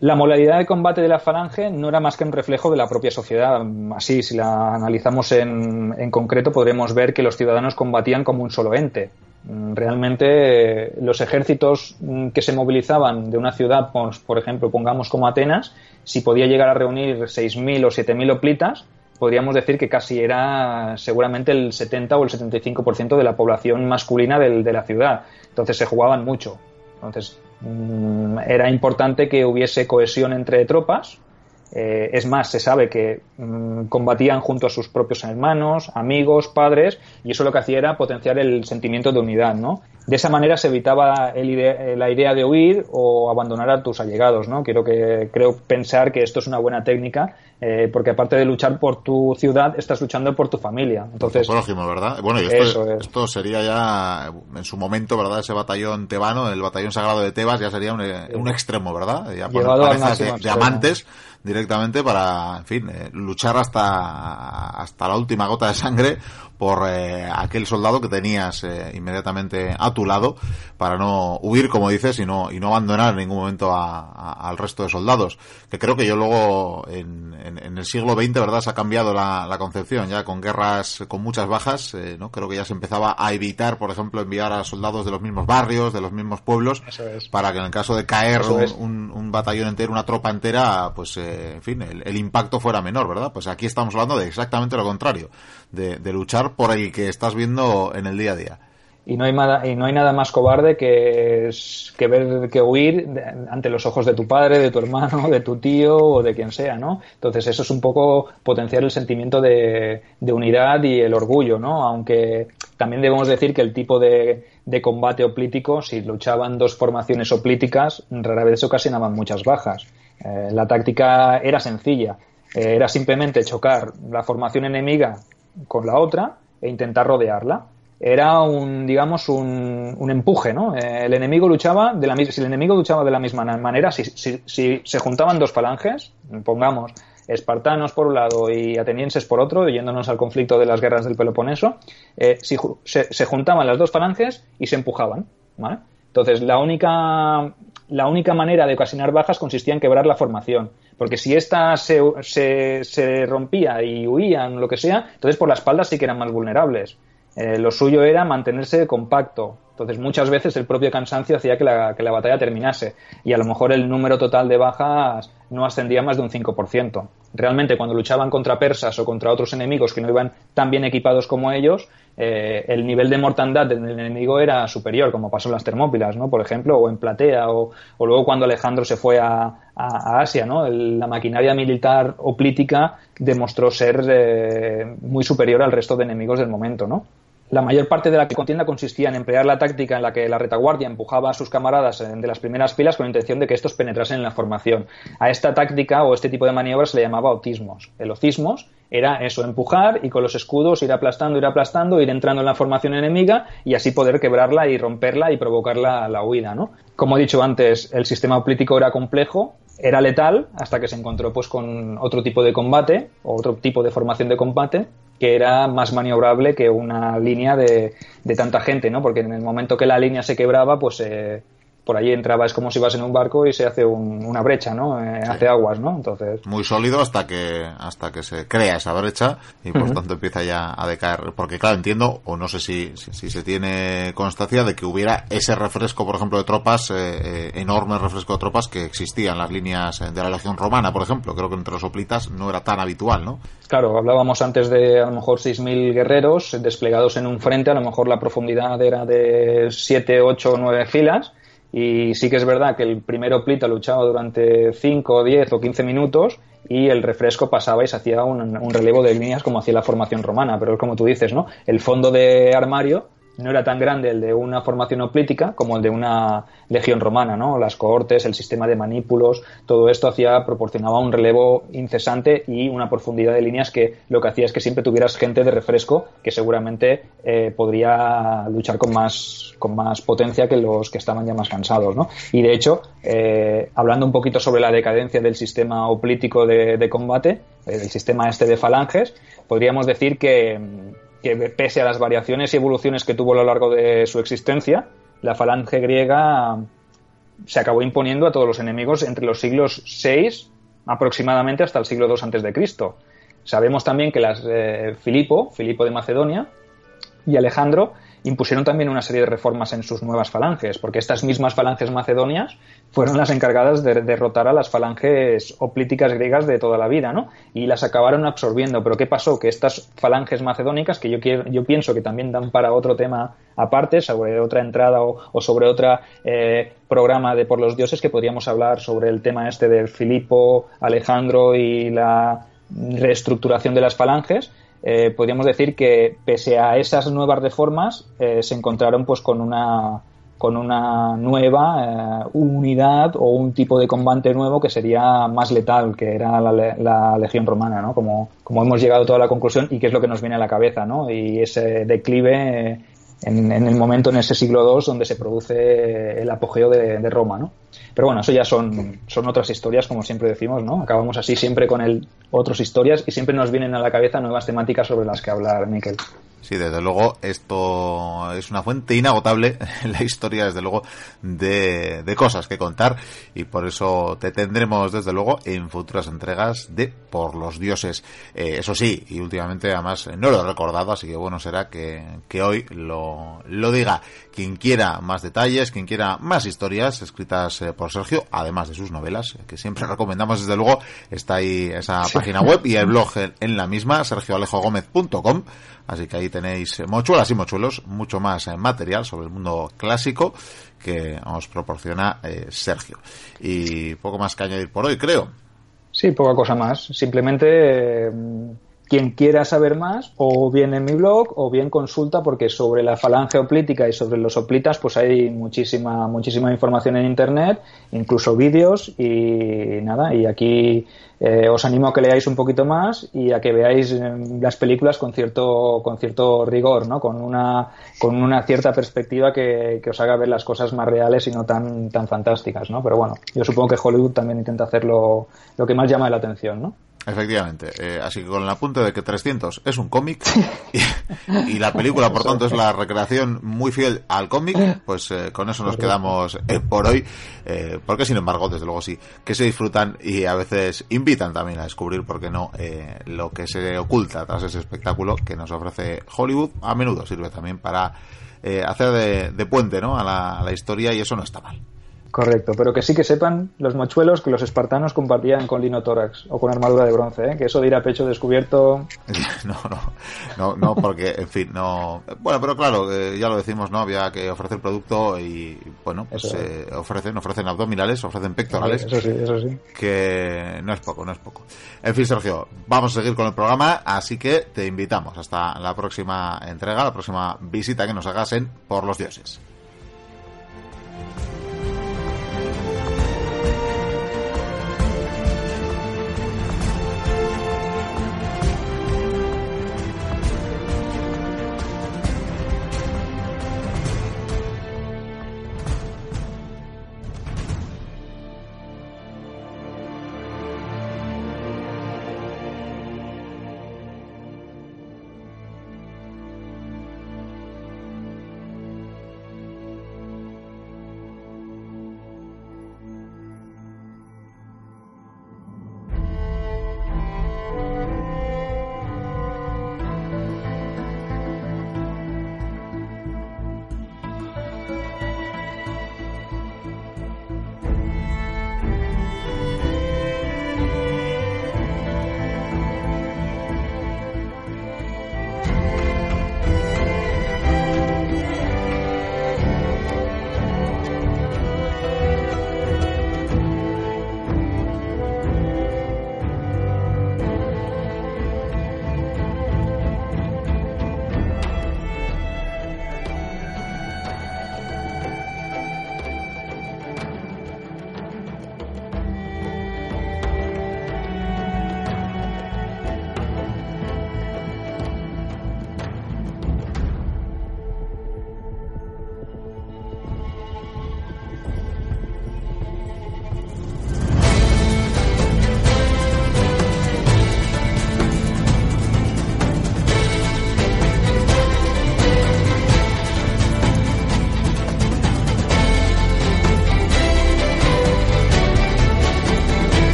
La modalidad de combate de la falange no era más que un reflejo de la propia sociedad. Así, si la analizamos en, en concreto, podremos ver que los ciudadanos combatían como un solo ente. Realmente, los ejércitos que se movilizaban de una ciudad, pues, por ejemplo, pongamos como Atenas, si podía llegar a reunir 6.000 o 7.000 oplitas, podríamos decir que casi era seguramente el 70 o el 75% de la población masculina de la ciudad. Entonces se jugaban mucho. Entonces, Mm, era importante que hubiese cohesión entre tropas. Eh, es más, se sabe que mm, combatían junto a sus propios hermanos, amigos, padres, y eso lo que hacía era potenciar el sentimiento de unidad, ¿no? De esa manera se evitaba la idea de huir o abandonar a tus allegados, ¿no? Quiero que creo pensar que esto es una buena técnica eh, porque aparte de luchar por tu ciudad, estás luchando por tu familia. Entonces, por prójimo, ¿verdad? Bueno, y esto, esto, sería ya, en su momento, ¿verdad? Ese batallón tebano, el batallón sagrado de Tebas, ya sería un, un extremo, ¿verdad? Ya por de, de, amantes directamente para, en fin, eh, luchar hasta, hasta la última gota de sangre por eh, aquel soldado que tenías eh, inmediatamente a tu lado para no huir, como dices, y no, y no abandonar en ningún momento al resto de soldados. Que creo que yo luego en, en, el siglo XX, ¿verdad? Se ha cambiado la, la concepción, ya con guerras con muchas bajas, eh, ¿no? Creo que ya se empezaba a evitar, por ejemplo, enviar a soldados de los mismos barrios, de los mismos pueblos, para que en el caso de caer un, un, batallón entero, una tropa entera, pues, en fin, el, el impacto fuera menor, ¿verdad? Pues aquí estamos hablando de exactamente lo contrario de, luchar por el que estás viendo en el día a día. Y no hay nada, y no hay nada más cobarde que, que ver que huir ante los ojos de tu padre, de tu hermano, de tu tío o de quien sea, ¿no? Entonces eso es un poco potenciar el sentimiento de, unidad y el orgullo, ¿no? Aunque también debemos decir que el tipo de, combate oplítico, si luchaban dos formaciones oplíticas, rara vez ocasionaban muchas bajas. Eh, la táctica era sencilla, eh, era simplemente chocar la formación enemiga con la otra e intentar rodearla. Era un, digamos, un, un empuje, ¿no? Eh, el enemigo luchaba de la si el enemigo luchaba de la misma manera, si, si, se juntaban dos falanges, pongamos espartanos por un lado y atenienses por otro, yéndonos al conflicto de las guerras del Peloponeso, eh, si, se, se, juntaban las dos falanges y se empujaban, ¿vale? Entonces, la única, la única manera de ocasionar bajas consistía en quebrar la formación. Porque si ésta se, se, rompía y huían, lo que sea, entonces por la espalda sí que eran más vulnerables. Eh, lo suyo era mantenerse compacto, Entonces, muchas veces el propio cansancio hacía que la, que la batalla terminase y a lo mejor el número total de bajas no ascendía más de un 5%. Realmente, cuando luchaban contra persas o contra otros enemigos que no iban tan bien equipados como ellos, eh, el nivel de mortandad del enemigo era superior, como pasó en las Termópilas, ¿no? Por ejemplo, o en Platea, o, luego cuando Alejandro se fue a, Asia, ¿no? la maquinaria militar oplítica demostró ser eh, muy superior al resto de enemigos del momento, ¿no? La mayor parte de la contienda consistía en emplear la táctica en la que la retaguardia empujaba a sus camaradas de las primeras filas con la intención de que estos penetrasen en la formación. A esta táctica o este tipo de maniobras se le llamaba otismos. El otismos era eso, empujar y con los escudos ir aplastando, ir aplastando, ir entrando en la formación enemiga y así poder quebrarla y romperla y provocar la, la huida, ¿no? Como he dicho antes, el sistema político era complejo, era letal hasta que se encontró pues con otro tipo de combate o otro tipo de formación de combate que era más maniobrable que una línea de, de, tanta gente, ¿no? Porque en el momento que la línea se quebraba, pues eh, por allí entraba, es como si vas en un barco y se hace una brecha, ¿no? Eh, hace aguas, ¿no? Entonces. Muy sólido hasta que, hasta que se crea esa brecha y por tanto empieza ya a decaer. Porque claro, entiendo, o no sé si, si, se tiene constancia de que hubiera ese refresco, por ejemplo, de tropas, eh, eh, enorme refresco de tropas que existía en las líneas de la Legión Romana, por ejemplo. Creo que entre los oplitas no era tan habitual, ¿no? Claro, hablábamos antes de a lo mejor 6.000 guerreros desplegados en un frente, a lo mejor la profundidad era de 7, 8 o 9 filas y sí que es verdad que el primero Plita luchaba durante 5, 10 o 15 minutos y el refresco pasaba y se hacía un, un relevo de líneas como hacía la formación romana. Pero es como tú dices, ¿no? El fondo de armario no era tan grande el de una formación oplítica como el de una legión romana, ¿no? Las cohortes, el sistema de manípulos, todo esto hacía, proporcionaba un relevo incesante y una profundidad de líneas que lo que hacía es que siempre tuvieras gente de refresco que seguramente eh, podría luchar con más, con más potencia que los que estaban ya más cansados, ¿no? Y de hecho, eh, hablando un poquito sobre la decadencia del sistema oplítico de, combate, eh, del sistema este de falanges, podríamos decir que que pese a las variaciones y evoluciones que tuvo a lo largo de su existencia, la falange griega se acabó imponiendo a todos los enemigos entre los siglos VI aproximadamente hasta el siglo II Cristo. Sabemos también que las eh, Filipo, Filipo de Macedonia y Alejandro impusieron también una serie de reformas en sus nuevas falanges, porque estas mismas falanges macedonias fueron las encargadas de derrotar a las falanges oplíticas griegas de toda la vida, ¿no? Y las acabaron absorbiendo. Pero ¿qué pasó? Que estas falanges macedónicas, que yo, pienso que también dan para otro tema aparte, sobre otra entrada o, sobre otro eh, programa de Por los Dioses, que podríamos hablar sobre el tema este de Filipo, Alejandro y la reestructuración de las falanges, eh, podríamos decir que pese a esas nuevas reformas eh, se encontraron pues con una con una nueva eh, unidad o un tipo de combate nuevo que sería más letal que era la, legión romana no como, como hemos llegado toda la conclusión y que es lo que nos viene a la cabeza no y ese declive en, el momento, en ese siglo II, donde se produce el apogeo de, Roma, ¿no? Pero bueno, eso ya son, son otras historias, como siempre decimos, ¿no? Acabamos así siempre con el, otras historias y siempre nos vienen a la cabeza nuevas temáticas sobre las que hablar, Miquel. Sí, desde luego, esto es una fuente inagotable en la historia, desde luego, de, de, cosas que contar y por eso te tendremos, desde luego, en futuras entregas de Por los Dioses. Eh, eso sí, y últimamente además no lo he recordado, así que bueno será que, que hoy lo, lo diga. Quien quiera más detalles, quien quiera más historias escritas eh, por Sergio, además de sus novelas, que siempre recomendamos, desde luego, está ahí esa página web y el blog en la misma, sergioalejogomez.com Así que ahí tenéis mochuelas y mochuelos, mucho más eh, material sobre el mundo clásico que os proporciona eh, Sergio. Y poco más que añadir por hoy, creo. Sí, poca cosa más. Simplemente eh, quien quiera saber más, o bien en mi blog, o bien consulta, porque sobre la falange oplítica y sobre los oplitas, pues hay muchísima, muchísima información en internet, incluso vídeos, y nada, y aquí eh, os animo a que leáis un poquito más y a que veáis eh, las películas con cierto, con cierto rigor, ¿no? Con una, con una cierta perspectiva que, que os haga ver las cosas más reales y no tan, tan fantásticas, ¿no? Pero bueno, yo supongo que Hollywood también intenta hacer lo, lo que más llama la atención, ¿no? Efectivamente. Eh, así que con el apunte de que 300 es un cómic y, la película, por tanto, es la recreación muy fiel al cómic, pues eh, con eso nos quedamos eh, por hoy. porque, sin embargo, desde luego sí, que se disfrutan y a veces invitan también a descubrir, por qué no, lo que se oculta tras ese espectáculo que nos ofrece Hollywood. A menudo sirve también para hacer de, puente ¿no? a la historia y eso no está mal. Correcto, pero que sí que sepan los mochuelos que los espartanos compartían con linotórax o con armadura de bronce, ¿eh? que eso de ir a pecho descubierto. No, no, no, no, porque, en fin, no. Bueno, pero claro, eh, ya lo decimos, ¿no? Había que ofrecer producto y, bueno, pues eh, ofrecen, ofrecen abdominales, ofrecen pectorales. Eso sí, eso sí. Que no es poco, no es poco. En fin, Sergio, vamos a seguir con el programa, así que te invitamos hasta la próxima entrega, la próxima visita que nos hagas en Por los Dioses.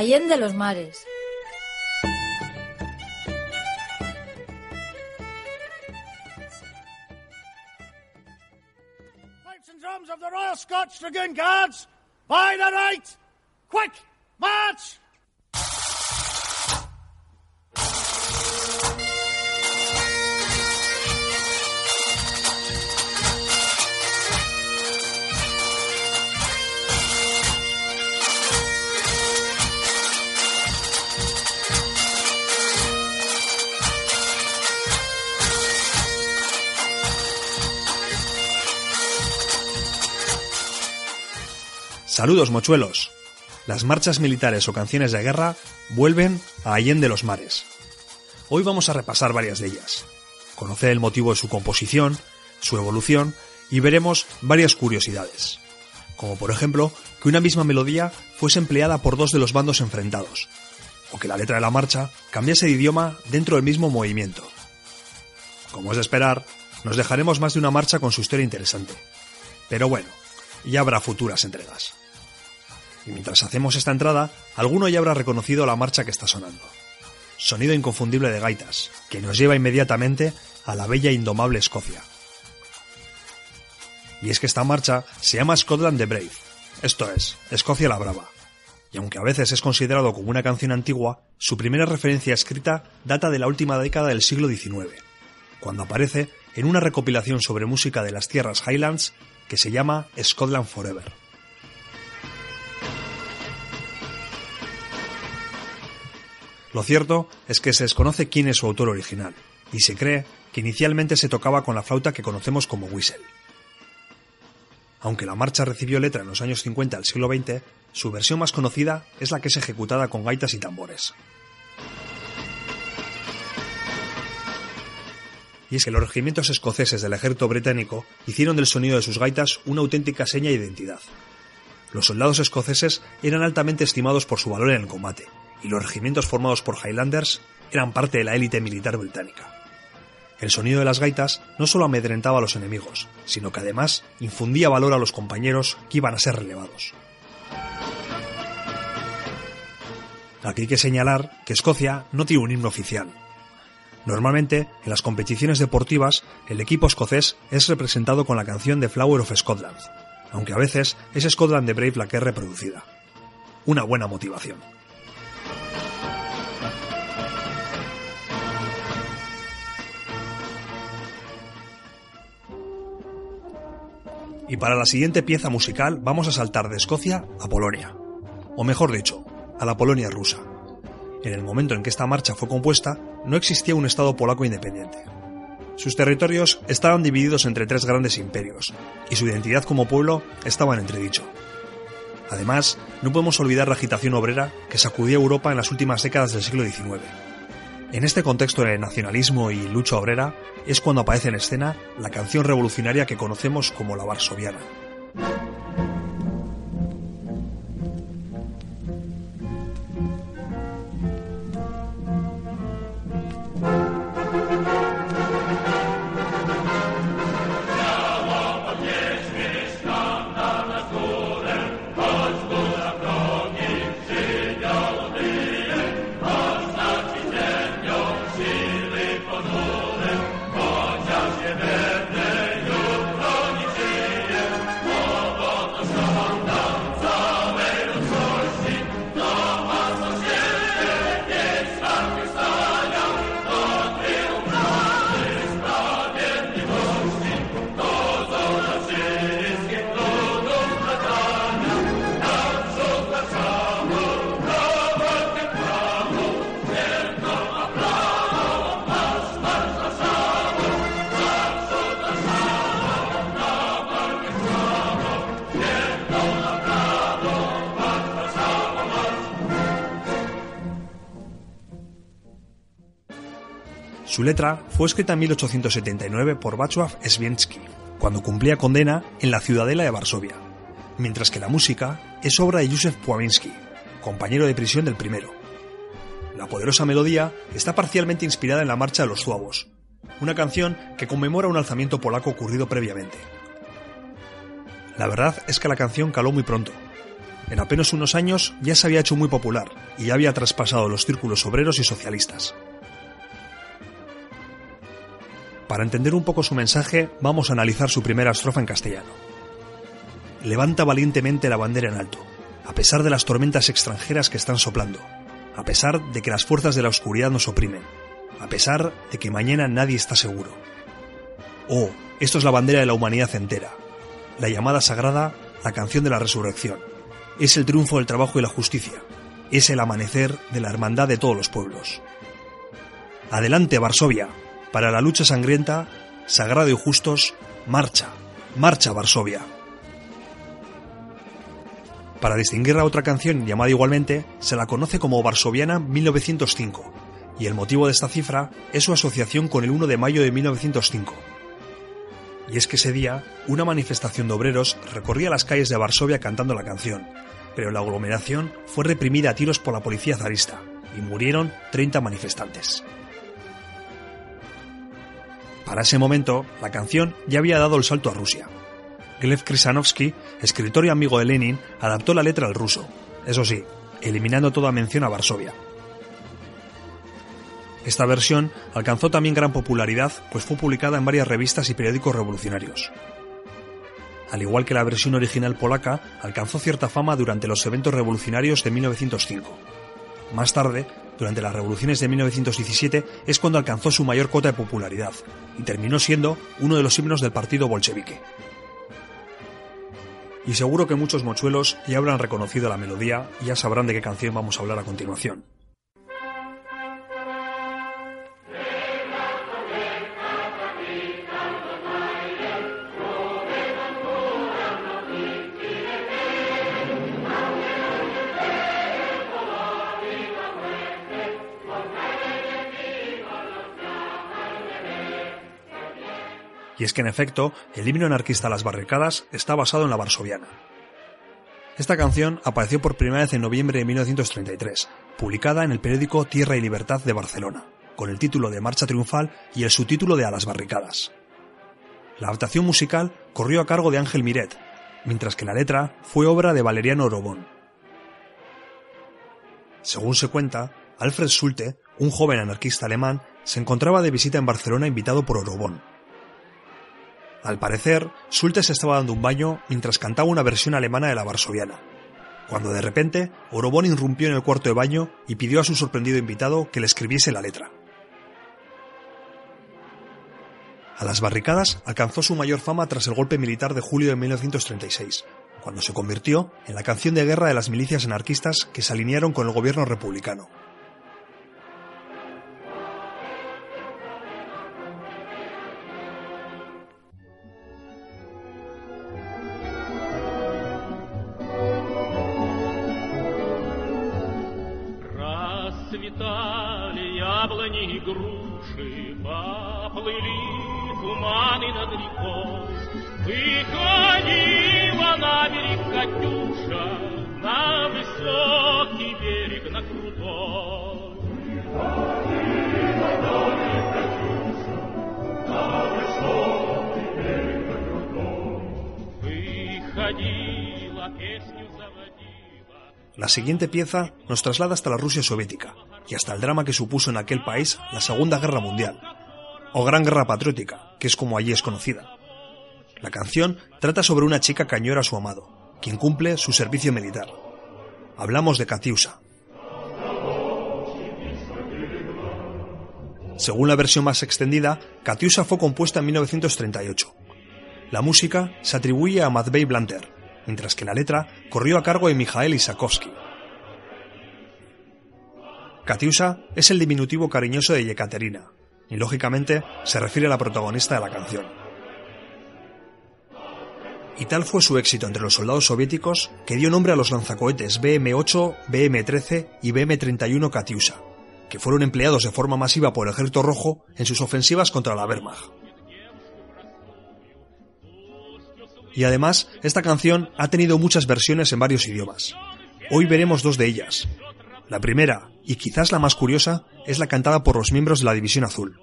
Allende los mares. Pipes and drums of the Royal Scotch Dragoon Guards, by the right, quick, Saludos, mochuelos. Las marchas militares o canciones de guerra vuelven a Allende los Mares. Hoy vamos a repasar varias de ellas, conocer el motivo de su composición, su evolución y veremos varias curiosidades, como por ejemplo que una misma melodía fuese empleada por dos de los bandos enfrentados, o que la letra de la marcha cambiase de idioma dentro del mismo movimiento. Como es de esperar, nos dejaremos más de una marcha con su historia interesante. Pero bueno, ya habrá futuras entregas. Mientras hacemos esta entrada, alguno ya habrá reconocido la marcha que está sonando. sonido inconfundible de gaitas, que nos lleva inmediatamente a la bella e indomable Escocia. Y es que esta marcha se llama Scotland the Brave, esto es, Escocia la Brava. Y aunque a veces es considerado como una canción antigua, su primera referencia escrita data de la última década del siglo XIX, cuando aparece en una recopilación sobre música de las tierras Highlands que se llama Scotland Forever. Lo cierto es que se desconoce quién es su autor original, y se cree que inicialmente se tocaba con la flauta que conocemos como whistle. Aunque la marcha recibió letra en los años 50 del siglo XX, su versión más conocida es la que es ejecutada con gaitas y tambores. Y es que los regimientos escoceses del ejército británico hicieron del sonido de sus gaitas una auténtica seña de identidad. Los soldados escoceses eran altamente estimados por su valor en el combate, y los regimientos formados por Highlanders eran parte de la élite militar británica. El sonido de las gaitas no solo amedrentaba a los enemigos, sino que además infundía valor a los compañeros que iban a ser relevados. Aquí hay que señalar que Escocia no tiene un himno oficial. Normalmente, en las competiciones deportivas, el equipo escocés es representado con la canción de Flower of Scotland, aunque a veces es Scotland the Brave la que es reproducida. Una buena motivación. Y para la siguiente pieza musical vamos a saltar de Escocia a Polonia. O mejor dicho, a la Polonia rusa. En el momento en que esta marcha fue compuesta, no existía un Estado polaco independiente. Sus territorios estaban divididos entre tres grandes imperios, y su identidad como pueblo estaba en entredicho. Además, no podemos olvidar la agitación obrera que sacudía Europa en las últimas décadas del siglo XIX en este contexto de nacionalismo y lucha obrera es cuando aparece en escena la canción revolucionaria que conocemos como la varsoviana. Su letra fue escrita en 1879 por Václav Swienski, cuando cumplía condena en la ciudadela de Varsovia, mientras que la música es obra de Józef Płaminski, compañero de prisión del primero. La poderosa melodía está parcialmente inspirada en la Marcha de los Zuavos, una canción que conmemora un alzamiento polaco ocurrido previamente. La verdad es que la canción caló muy pronto. En apenas unos años ya se había hecho muy popular y ya había traspasado los círculos obreros y socialistas. Para entender un poco su mensaje, vamos a analizar su primera estrofa en castellano. Levanta valientemente la bandera en alto, a pesar de las tormentas extranjeras que están soplando, a pesar de que las fuerzas de la oscuridad nos oprimen, a pesar de que mañana nadie está seguro. Oh, esto es la bandera de la humanidad entera, la llamada sagrada, la canción de la resurrección. Es el triunfo del trabajo y la justicia, es el amanecer de la hermandad de todos los pueblos. Adelante, Varsovia, para la lucha sangrienta, sagrado y justos, marcha, marcha Varsovia. Para distinguirla otra canción llamada igualmente, se la conoce como Varsoviana 1905, y el motivo de esta cifra es su asociación con el 1 de mayo de 1905. Y es que ese día, una manifestación de obreros recorría las calles de Varsovia cantando la canción, pero la aglomeración fue reprimida a tiros por la policía zarista, y murieron 30 manifestantes. Para ese momento, la canción ya había dado el salto a Rusia. Gleb Krisanovsky, escritor y amigo de Lenin, adaptó la letra al ruso, eso sí, eliminando toda mención a Varsovia. Esta versión alcanzó también gran popularidad, pues fue publicada en varias revistas y periódicos revolucionarios. Al igual que la versión original polaca, alcanzó cierta fama durante los eventos revolucionarios de 1905. Más tarde, durante las revoluciones de 1917, es cuando alcanzó su mayor cota de popularidad y terminó siendo uno de los himnos del partido bolchevique. Y seguro que muchos mochuelos ya habrán reconocido la melodía y ya sabrán de qué canción vamos a hablar a continuación. Y es que en efecto, el himno anarquista a las barricadas está basado en la varsoviana. Esta canción apareció por primera vez en noviembre de 1933, publicada en el periódico Tierra y Libertad de Barcelona, con el título de Marcha Triunfal y el subtítulo de A las barricadas. La adaptación musical corrió a cargo de Ángel Miret, mientras que la letra fue obra de Valeriano Orobón. Según se cuenta, Alfred Sulte, un joven anarquista alemán, se encontraba de visita en Barcelona invitado por Orobón, al parecer, Sulte se estaba dando un baño mientras cantaba una versión alemana de la varsoviana, cuando de repente Orobón irrumpió en el cuarto de baño y pidió a su sorprendido invitado que le escribiese la letra. A las barricadas alcanzó su mayor fama tras el golpe militar de julio de 1936, cuando se convirtió en la canción de guerra de las milicias anarquistas que se alinearon con el gobierno republicano. La siguiente pieza nos traslada hasta la Rusia soviética y hasta el drama que supuso en aquel país la Segunda Guerra Mundial, o Gran Guerra Patriótica, que es como allí es conocida. La canción trata sobre una chica que a su amado, quien cumple su servicio militar. Hablamos de Katiusa. Según la versión más extendida, Katiusa fue compuesta en 1938. La música se atribuye a Matvey Blanter, mientras que la letra corrió a cargo de Mikhail Isakovsky. Katiusa es el diminutivo cariñoso de Yekaterina, y lógicamente se refiere a la protagonista de la canción. Y tal fue su éxito entre los soldados soviéticos que dio nombre a los lanzacohetes BM-8, BM-13 y BM-31 Katiusa, que fueron empleados de forma masiva por el Ejército Rojo en sus ofensivas contra la Wehrmacht. Y además, esta canción ha tenido muchas versiones en varios idiomas. Hoy veremos dos de ellas. La primera, y quizás la más curiosa, es la cantada por los miembros de la División Azul.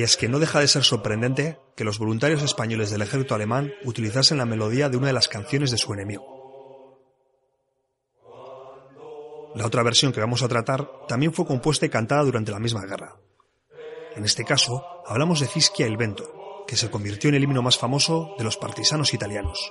Y es que no deja de ser sorprendente que los voluntarios españoles del ejército alemán utilizasen la melodía de una de las canciones de su enemigo. La otra versión que vamos a tratar también fue compuesta y cantada durante la misma guerra. En este caso, hablamos de Fischia il Vento, que se convirtió en el himno más famoso de los partisanos italianos.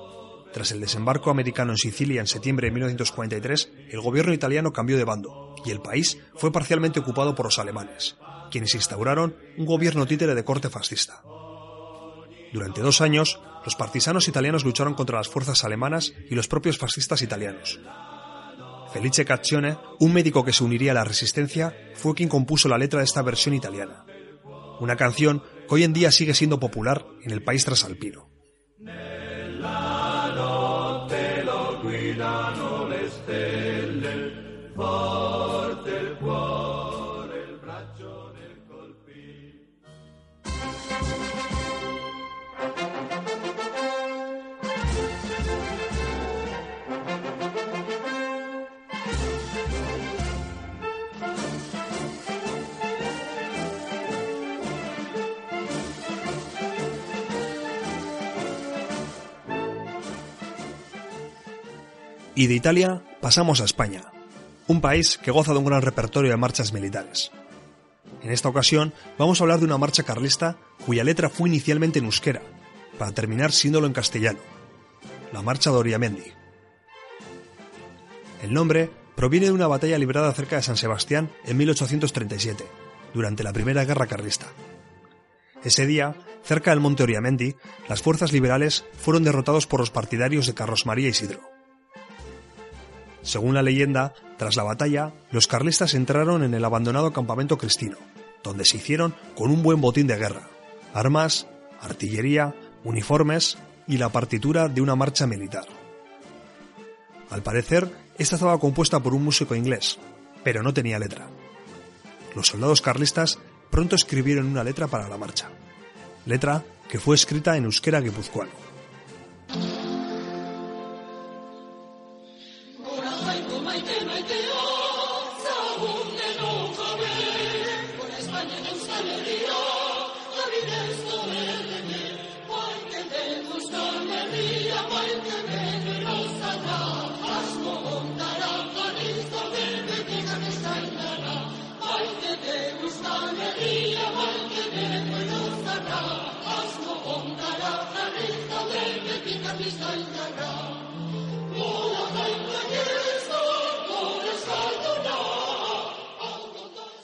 Tras el desembarco americano en Sicilia en septiembre de 1943, el gobierno italiano cambió de bando y el país fue parcialmente ocupado por los alemanes, quienes instauraron un gobierno títere de corte fascista. Durante dos años, los partisanos italianos lucharon contra las fuerzas alemanas y los propios fascistas italianos. Felice Caccione, un médico que se uniría a la resistencia, fue quien compuso la letra de esta versión italiana. Una canción que hoy en día sigue siendo popular en el país trasalpino. No le stelle. Y de Italia pasamos a España, un país que goza de un gran repertorio de marchas militares. En esta ocasión vamos a hablar de una marcha carlista cuya letra fue inicialmente en euskera, para terminar siéndolo en castellano, la Marcha de Oriamendi. El nombre proviene de una batalla librada cerca de San Sebastián en 1837, durante la Primera Guerra Carlista. Ese día, cerca del monte Oriamendi, las fuerzas liberales fueron derrotados por los partidarios de Carlos María Isidro. Según la leyenda, tras la batalla, los carlistas entraron en el abandonado campamento cristino, donde se hicieron con un buen botín de guerra, armas, artillería, uniformes y la partitura de una marcha militar. Al parecer, esta estaba compuesta por un músico inglés, pero no tenía letra. Los soldados carlistas pronto escribieron una letra para la marcha, letra que fue escrita en euskera guipuzcoano.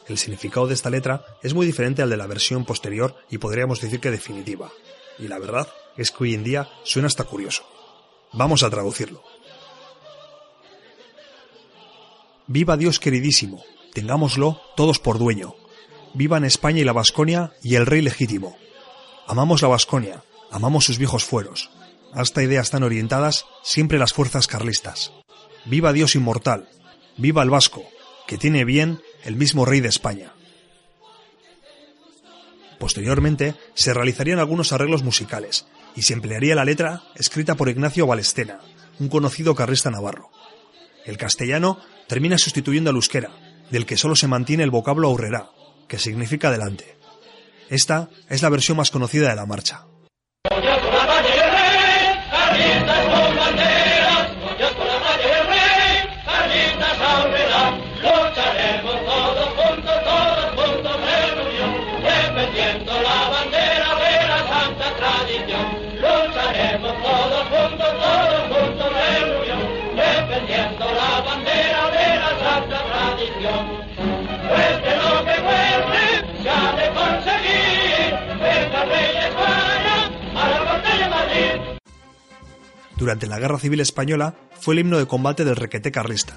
El significado de esta letra es muy diferente al de la versión posterior y podríamos decir que definitiva. Y la verdad es que hoy en día suena hasta curioso. Vamos a traducirlo. Viva Dios queridísimo, tengámoslo todos por dueño. Vivan España y la Vasconia y el rey legítimo. Amamos la Vasconia, amamos sus viejos fueros. A esta idea están orientadas siempre las fuerzas carlistas. Viva Dios inmortal, viva el vasco, que tiene bien el mismo rey de España. Posteriormente se realizarían algunos arreglos musicales y se emplearía la letra escrita por Ignacio Balestena, un conocido carrista navarro. El castellano termina sustituyendo al euskera, del que solo se mantiene el vocablo aurrerá, que significa delante. Esta es la versión más conocida de la marcha. Durante la Guerra Civil Española fue el himno de combate del requeté carlista.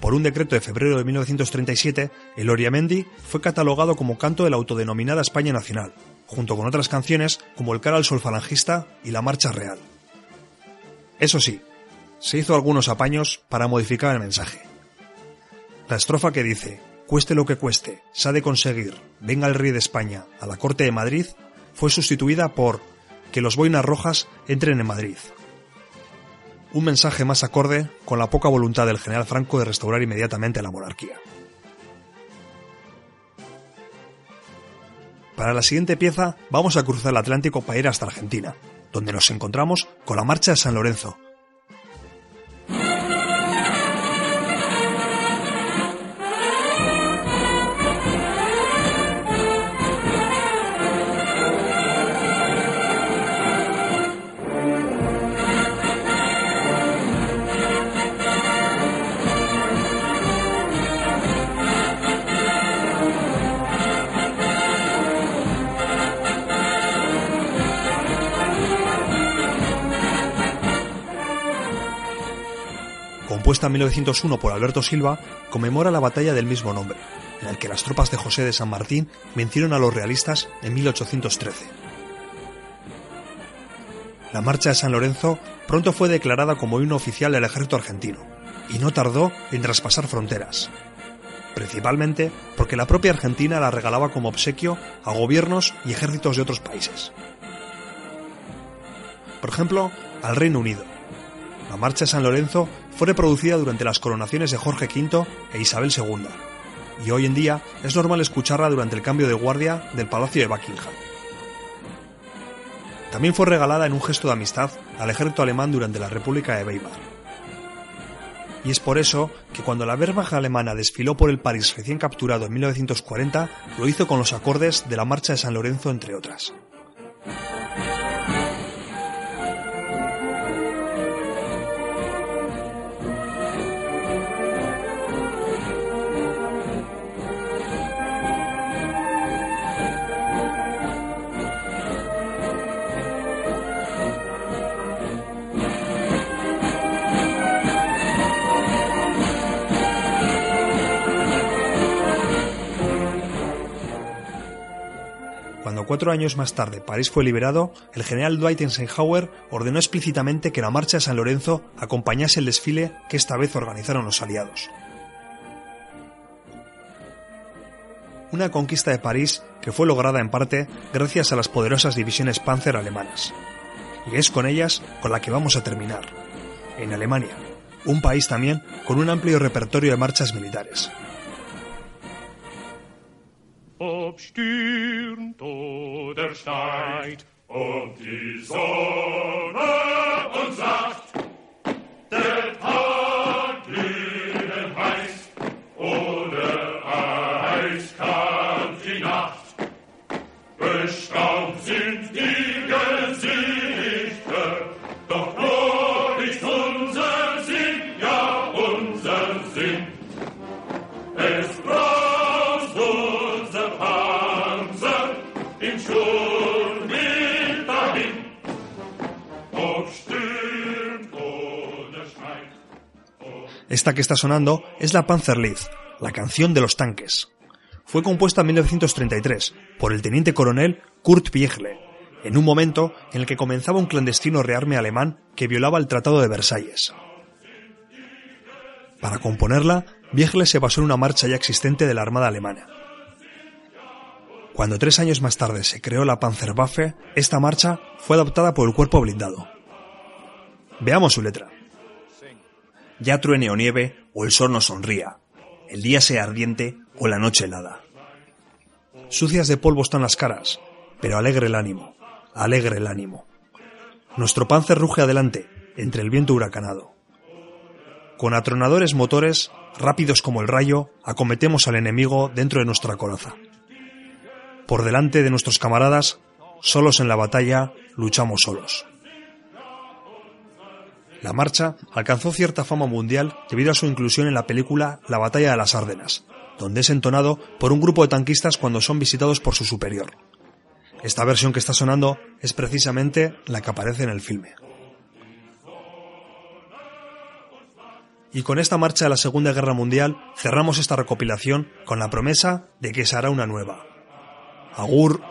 Por un decreto de febrero de 1937, el Oriamendi fue catalogado como canto de la autodenominada España Nacional, junto con otras canciones como el Cara al Sol Falangista y la Marcha Real. Eso sí, se hizo algunos apaños para modificar el mensaje. La estrofa que dice, cueste lo que cueste, se ha de conseguir, venga el rey de España a la corte de Madrid, fue sustituida por que los boinas rojas entren en Madrid, un mensaje más acorde con la poca voluntad del general Franco de restaurar inmediatamente la monarquía. Para la siguiente pieza vamos a cruzar el Atlántico para ir hasta Argentina, donde nos encontramos con la Marcha de San Lorenzo, compuesta en 1901 por Alberto Silva, conmemora la batalla del mismo nombre, en el que las tropas de José de San Martín vencieron a los realistas en 1813. La marcha de San Lorenzo pronto fue declarada como himno oficial del ejército argentino, y no tardó en traspasar fronteras, principalmente porque la propia Argentina la regalaba como obsequio a gobiernos y ejércitos de otros países. Por ejemplo, al Reino Unido. La Marcha de San Lorenzo fue reproducida durante las coronaciones de Jorge V e Isabel II, y hoy en día es normal escucharla durante el cambio de guardia del Palacio de Buckingham. También fue regalada en un gesto de amistad al ejército alemán durante la República de Weimar y es por eso que cuando la Wehrmacht alemana desfiló por el París recién capturado en 1940, lo hizo con los acordes de la Marcha de San Lorenzo, entre otras. Cuando cuatro años más tarde París fue liberado, el general Dwight Eisenhower ordenó explícitamente que la marcha de San Lorenzo acompañase el desfile que esta vez organizaron los aliados. Una conquista de París que fue lograda en parte gracias a las poderosas divisiones Panzer alemanas. Y es con ellas con la que vamos a terminar. En Alemania, un país también con un amplio repertorio de marchas militares. Obstürmt oder steigt und die Sonne uns sagt, der Tag glühend heiß oder eiskalt die Nacht. Esta que está sonando es la Panzerlied, la canción de los tanques. Fue compuesta en 1933 por el teniente coronel Kurt Biegle, en un momento en el que comenzaba un clandestino rearme alemán que violaba el Tratado de Versalles. Para componerla, Biegle se basó en una marcha ya existente de la Armada alemana. Cuando tres años más tarde se creó la Panzerwaffe, esta marcha fue adoptada por el cuerpo blindado. Veamos su letra. Ya truene o nieve o el sol nos sonría, el día sea ardiente o la noche helada. Sucias de polvo están las caras, pero alegre el ánimo, alegre el ánimo. Nuestro panzer ruge adelante, entre el viento huracanado. Con atronadores motores, rápidos como el rayo, acometemos al enemigo dentro de nuestra coraza. Por delante de nuestros camaradas, solos en la batalla, luchamos solos. La marcha alcanzó cierta fama mundial debido a su inclusión en la película La batalla de las Árdenas, donde es entonado por un grupo de tanquistas cuando son visitados por su superior. Esta versión que está sonando es precisamente la que aparece en el filme. Y con esta marcha de la Segunda Guerra Mundial cerramos esta recopilación con la promesa de que se hará una nueva. Agur.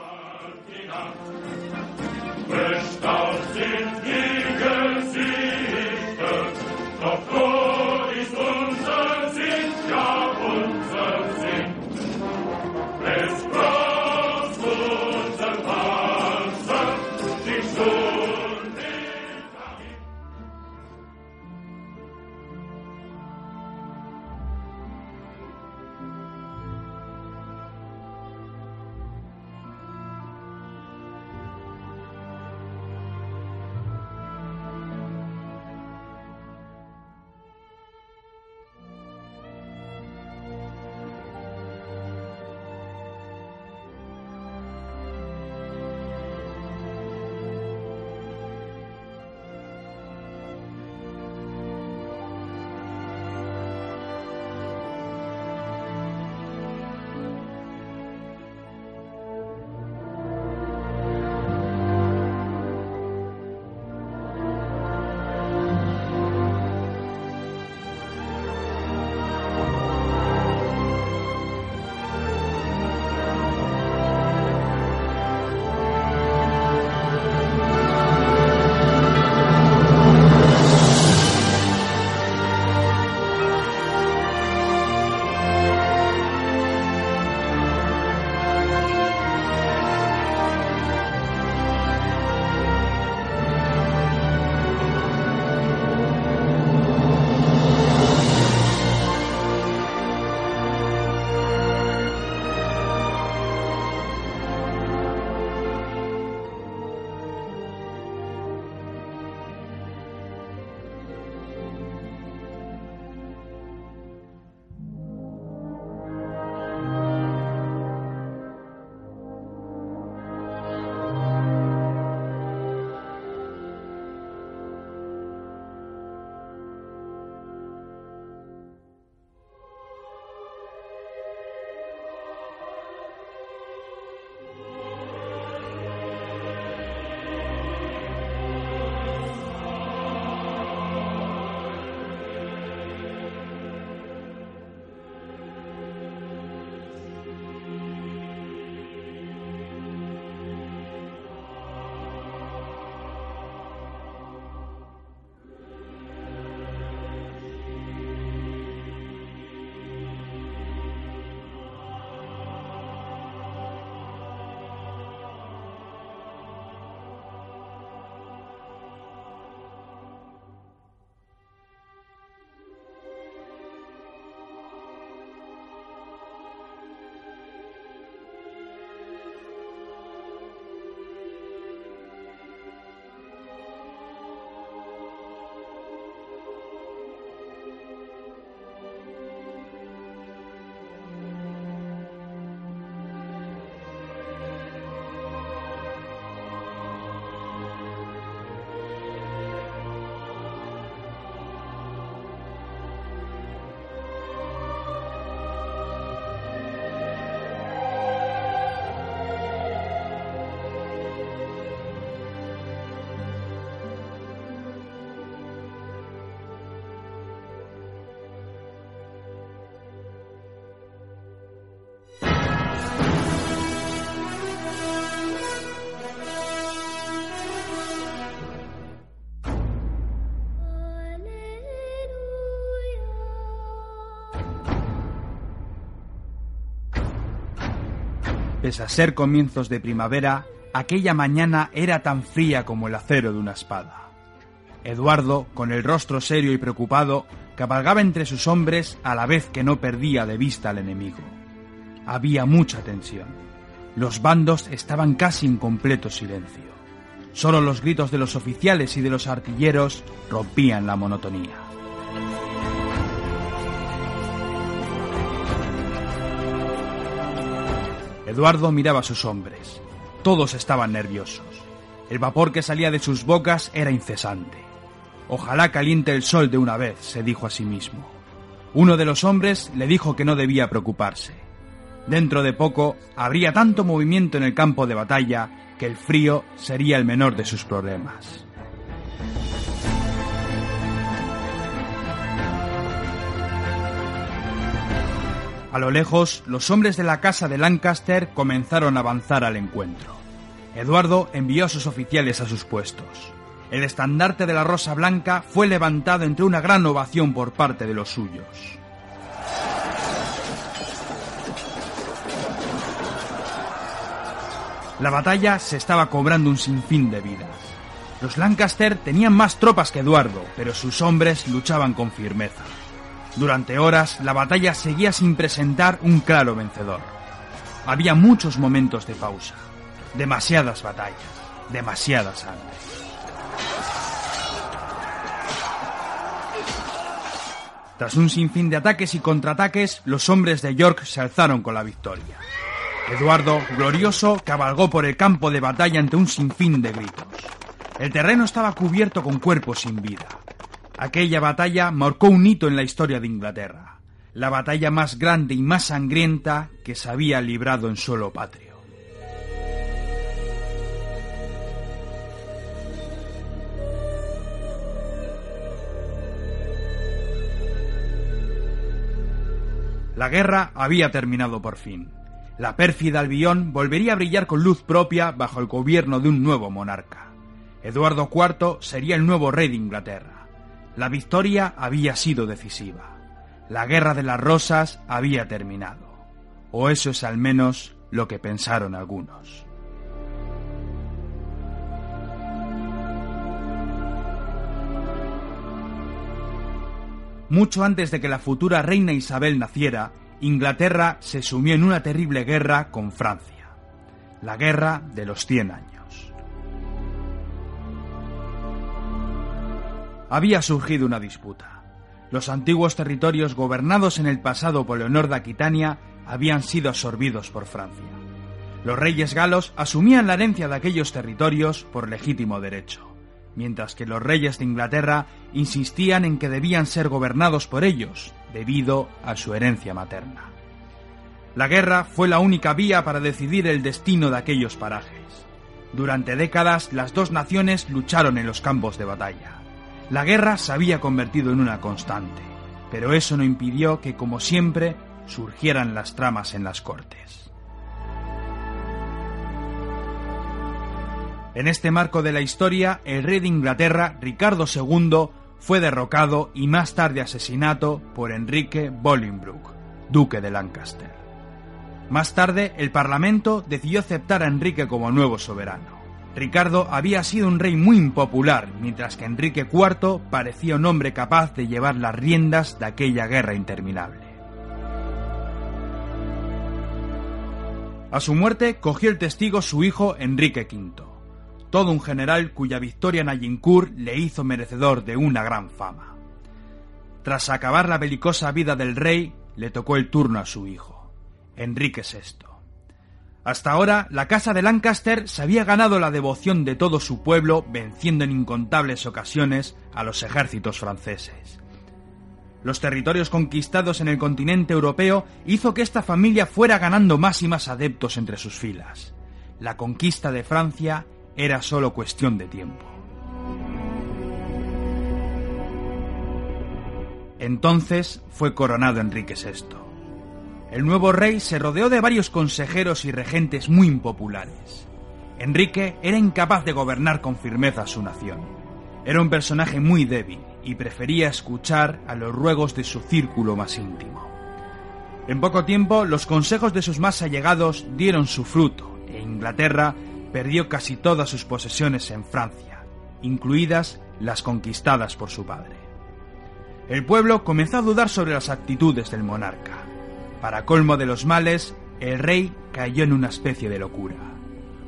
Pese a ser comienzos de primavera, aquella mañana era tan fría como el acero de una espada. Eduardo, con el rostro serio y preocupado, cabalgaba entre sus hombres a la vez que no perdía de vista al enemigo. Había mucha tensión. Los bandos estaban casi en completo silencio. Solo los gritos de los oficiales y de los artilleros rompían la monotonía. Eduardo miraba a sus hombres. Todos estaban nerviosos. El vapor que salía de sus bocas era incesante. Ojalá caliente el sol de una vez, se dijo a sí mismo. Uno de los hombres le dijo que no debía preocuparse. Dentro de poco habría tanto movimiento en el campo de batalla que el frío sería el menor de sus problemas. A lo lejos, los hombres de la casa de Lancaster comenzaron a avanzar al encuentro. Eduardo envió a sus oficiales a sus puestos. El estandarte de la Rosa Blanca fue levantado entre una gran ovación por parte de los suyos. La batalla se estaba cobrando un sinfín de vidas. Los Lancaster tenían más tropas que Eduardo, pero sus hombres luchaban con firmeza. Durante horas la batalla seguía sin presentar un claro vencedor. Había muchos momentos de pausa, demasiadas batallas, demasiada sangre. Tras un sinfín de ataques y contraataques, los hombres de York se alzaron con la victoria. Eduardo, glorioso, cabalgó por el campo de batalla ante un sinfín de gritos. El terreno estaba cubierto con cuerpos sin vida. Aquella batalla marcó un hito en la historia de Inglaterra, la batalla más grande y más sangrienta que se había librado en suelo patrio. La guerra había terminado por fin. La pérfida Albión volvería a brillar con luz propia bajo el gobierno de un nuevo monarca. Eduardo IV sería el nuevo rey de Inglaterra. La victoria había sido decisiva. La guerra de las rosas había terminado. O eso es al menos lo que pensaron algunos. Mucho antes de que la futura reina Isabel naciera, Inglaterra se sumió en una terrible guerra con Francia, la guerra de los Cien Años. Había surgido una disputa. Los antiguos territorios gobernados en el pasado por Leonor de Aquitania habían sido absorbidos por Francia. Los reyes galos asumían la herencia de aquellos territorios por legítimo derecho mientras que los reyes de Inglaterra insistían en que debían ser gobernados por ellos, debido a su herencia materna. La guerra fue la única vía para decidir el destino de aquellos parajes. Durante décadas las dos naciones lucharon en los campos de batalla. La guerra se había convertido en una constante, pero eso no impidió que, como siempre, surgieran las tramas en las cortes. En este marco de la historia, el rey de Inglaterra, Ricardo II, fue derrocado y más tarde asesinado por Enrique Bolingbroke, duque de Lancaster. Más tarde, el Parlamento decidió aceptar a Enrique como nuevo soberano. Ricardo había sido un rey muy impopular, mientras que Enrique IV parecía un hombre capaz de llevar las riendas de aquella guerra interminable. A su muerte cogió el testigo su hijo Enrique V todo un general cuya victoria en Agincourt le hizo merecedor de una gran fama. Tras acabar la belicosa vida del rey, le tocó el turno a su hijo, Enrique VI. Hasta ahora, la casa de Lancaster se había ganado la devoción de todo su pueblo, venciendo en incontables ocasiones a los ejércitos franceses. Los territorios conquistados en el continente europeo hizo que esta familia fuera ganando más y más adeptos entre sus filas. La conquista de Francia era solo cuestión de tiempo. Entonces fue coronado Enrique VI. El nuevo rey se rodeó de varios consejeros y regentes muy impopulares. Enrique era incapaz de gobernar con firmeza su nación. Era un personaje muy débil y prefería escuchar a los ruegos de su círculo más íntimo. En poco tiempo, los consejos de sus más allegados dieron su fruto e Inglaterra perdió casi todas sus posesiones en Francia, incluidas las conquistadas por su padre. El pueblo comenzó a dudar sobre las actitudes del monarca. Para colmo de los males, el rey cayó en una especie de locura.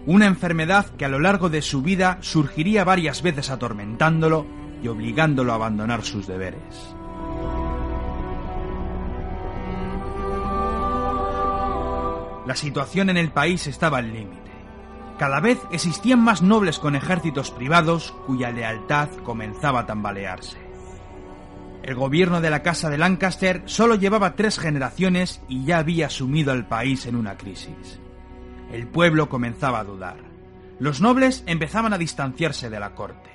Una enfermedad que a lo largo de su vida surgiría varias veces atormentándolo y obligándolo a abandonar sus deberes. La situación en el país estaba al límite. Cada vez existían más nobles con ejércitos privados cuya lealtad comenzaba a tambalearse. El gobierno de la Casa de Lancaster solo llevaba tres generaciones y ya había sumido al país en una crisis. El pueblo comenzaba a dudar. Los nobles empezaban a distanciarse de la corte.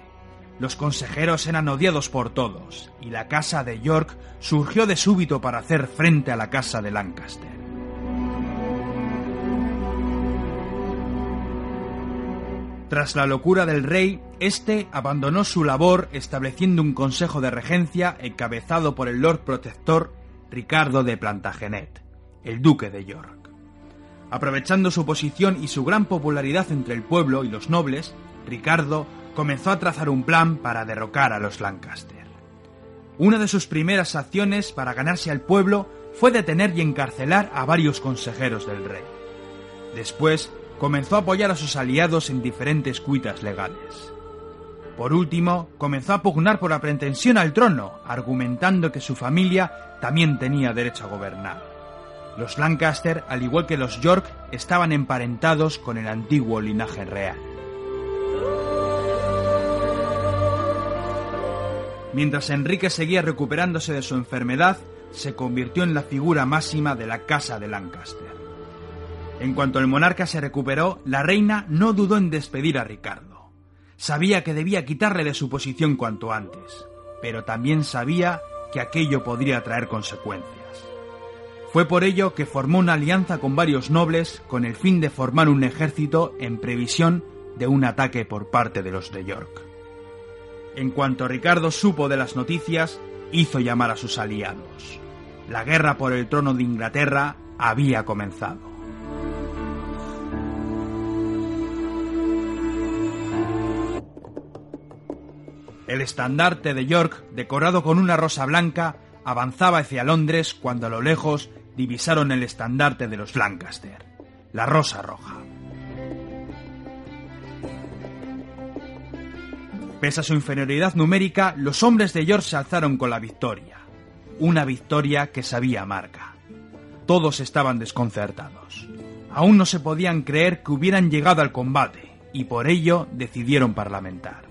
Los consejeros eran odiados por todos, y la Casa de York surgió de súbito para hacer frente a la Casa de Lancaster. Tras la locura del rey, este abandonó su labor estableciendo un consejo de regencia encabezado por el Lord Protector Ricardo de Plantagenet, el duque de York. Aprovechando su posición y su gran popularidad entre el pueblo y los nobles, Ricardo comenzó a trazar un plan para derrocar a los Lancaster. Una de sus primeras acciones para ganarse al pueblo fue detener y encarcelar a varios consejeros del rey. Después comenzó a apoyar a sus aliados en diferentes cuitas legales. Por último, comenzó a pugnar por la pretensión al trono, argumentando que su familia también tenía derecho a gobernar. Los Lancaster, al igual que los York, estaban emparentados con el antiguo linaje real. Mientras Enrique seguía recuperándose de su enfermedad, se convirtió en la figura máxima de la Casa de Lancaster. En cuanto el monarca se recuperó, la reina no dudó en despedir a Ricardo. Sabía que debía quitarle de su posición cuanto antes, pero también sabía que aquello podría traer consecuencias. Fue por ello que formó una alianza con varios nobles con el fin de formar un ejército en previsión de un ataque por parte de los de York. En cuanto Ricardo supo de las noticias, hizo llamar a sus aliados. La guerra por el trono de Inglaterra había comenzado. El estandarte de York, decorado con una rosa blanca, avanzaba hacia Londres cuando a lo lejos divisaron el estandarte de los Lancaster, la rosa roja. Pese a su inferioridad numérica, los hombres de York se alzaron con la victoria, una victoria que sabía marca. Todos estaban desconcertados. Aún no se podían creer que hubieran llegado al combate, y por ello decidieron parlamentar.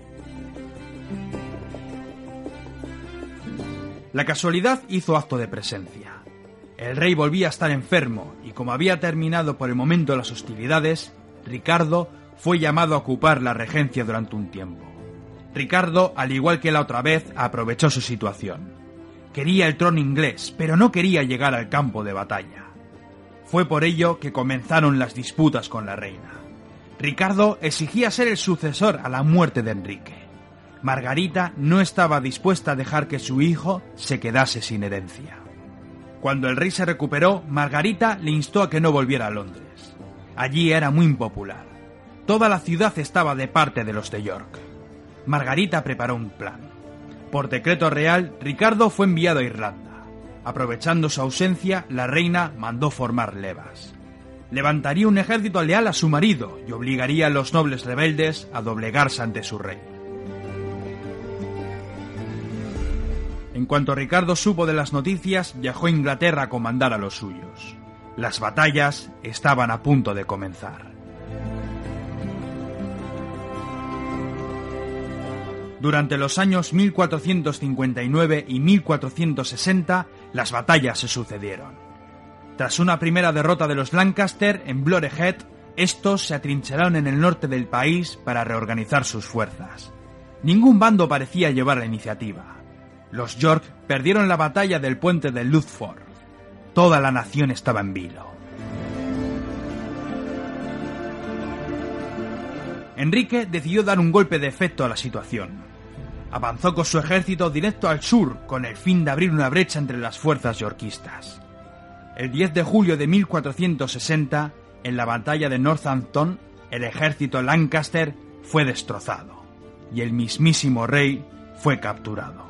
La casualidad hizo acto de presencia. El rey volvía a estar enfermo y como había terminado por el momento las hostilidades, Ricardo fue llamado a ocupar la regencia durante un tiempo. Ricardo, al igual que la otra vez, aprovechó su situación. Quería el trono inglés, pero no quería llegar al campo de batalla. Fue por ello que comenzaron las disputas con la reina. Ricardo exigía ser el sucesor a la muerte de Enrique. Margarita no estaba dispuesta a dejar que su hijo se quedase sin herencia. Cuando el rey se recuperó, Margarita le instó a que no volviera a Londres. Allí era muy impopular. Toda la ciudad estaba de parte de los de York. Margarita preparó un plan. Por decreto real, Ricardo fue enviado a Irlanda. Aprovechando su ausencia, la reina mandó formar levas. Levantaría un ejército leal a su marido y obligaría a los nobles rebeldes a doblegarse ante su rey. En cuanto Ricardo supo de las noticias, viajó a Inglaterra a comandar a los suyos. Las batallas estaban a punto de comenzar. Durante los años 1459 y 1460, las batallas se sucedieron. Tras una primera derrota de los Lancaster en Blorehead, estos se atrincheraron en el norte del país para reorganizar sus fuerzas. Ningún bando parecía llevar la iniciativa. Los York perdieron la batalla del puente de Ludford. Toda la nación estaba en vilo. Enrique decidió dar un golpe de efecto a la situación. Avanzó con su ejército directo al sur con el fin de abrir una brecha entre las fuerzas yorquistas. El 10 de julio de 1460, en la batalla de Northampton, el ejército Lancaster fue destrozado y el mismísimo rey fue capturado.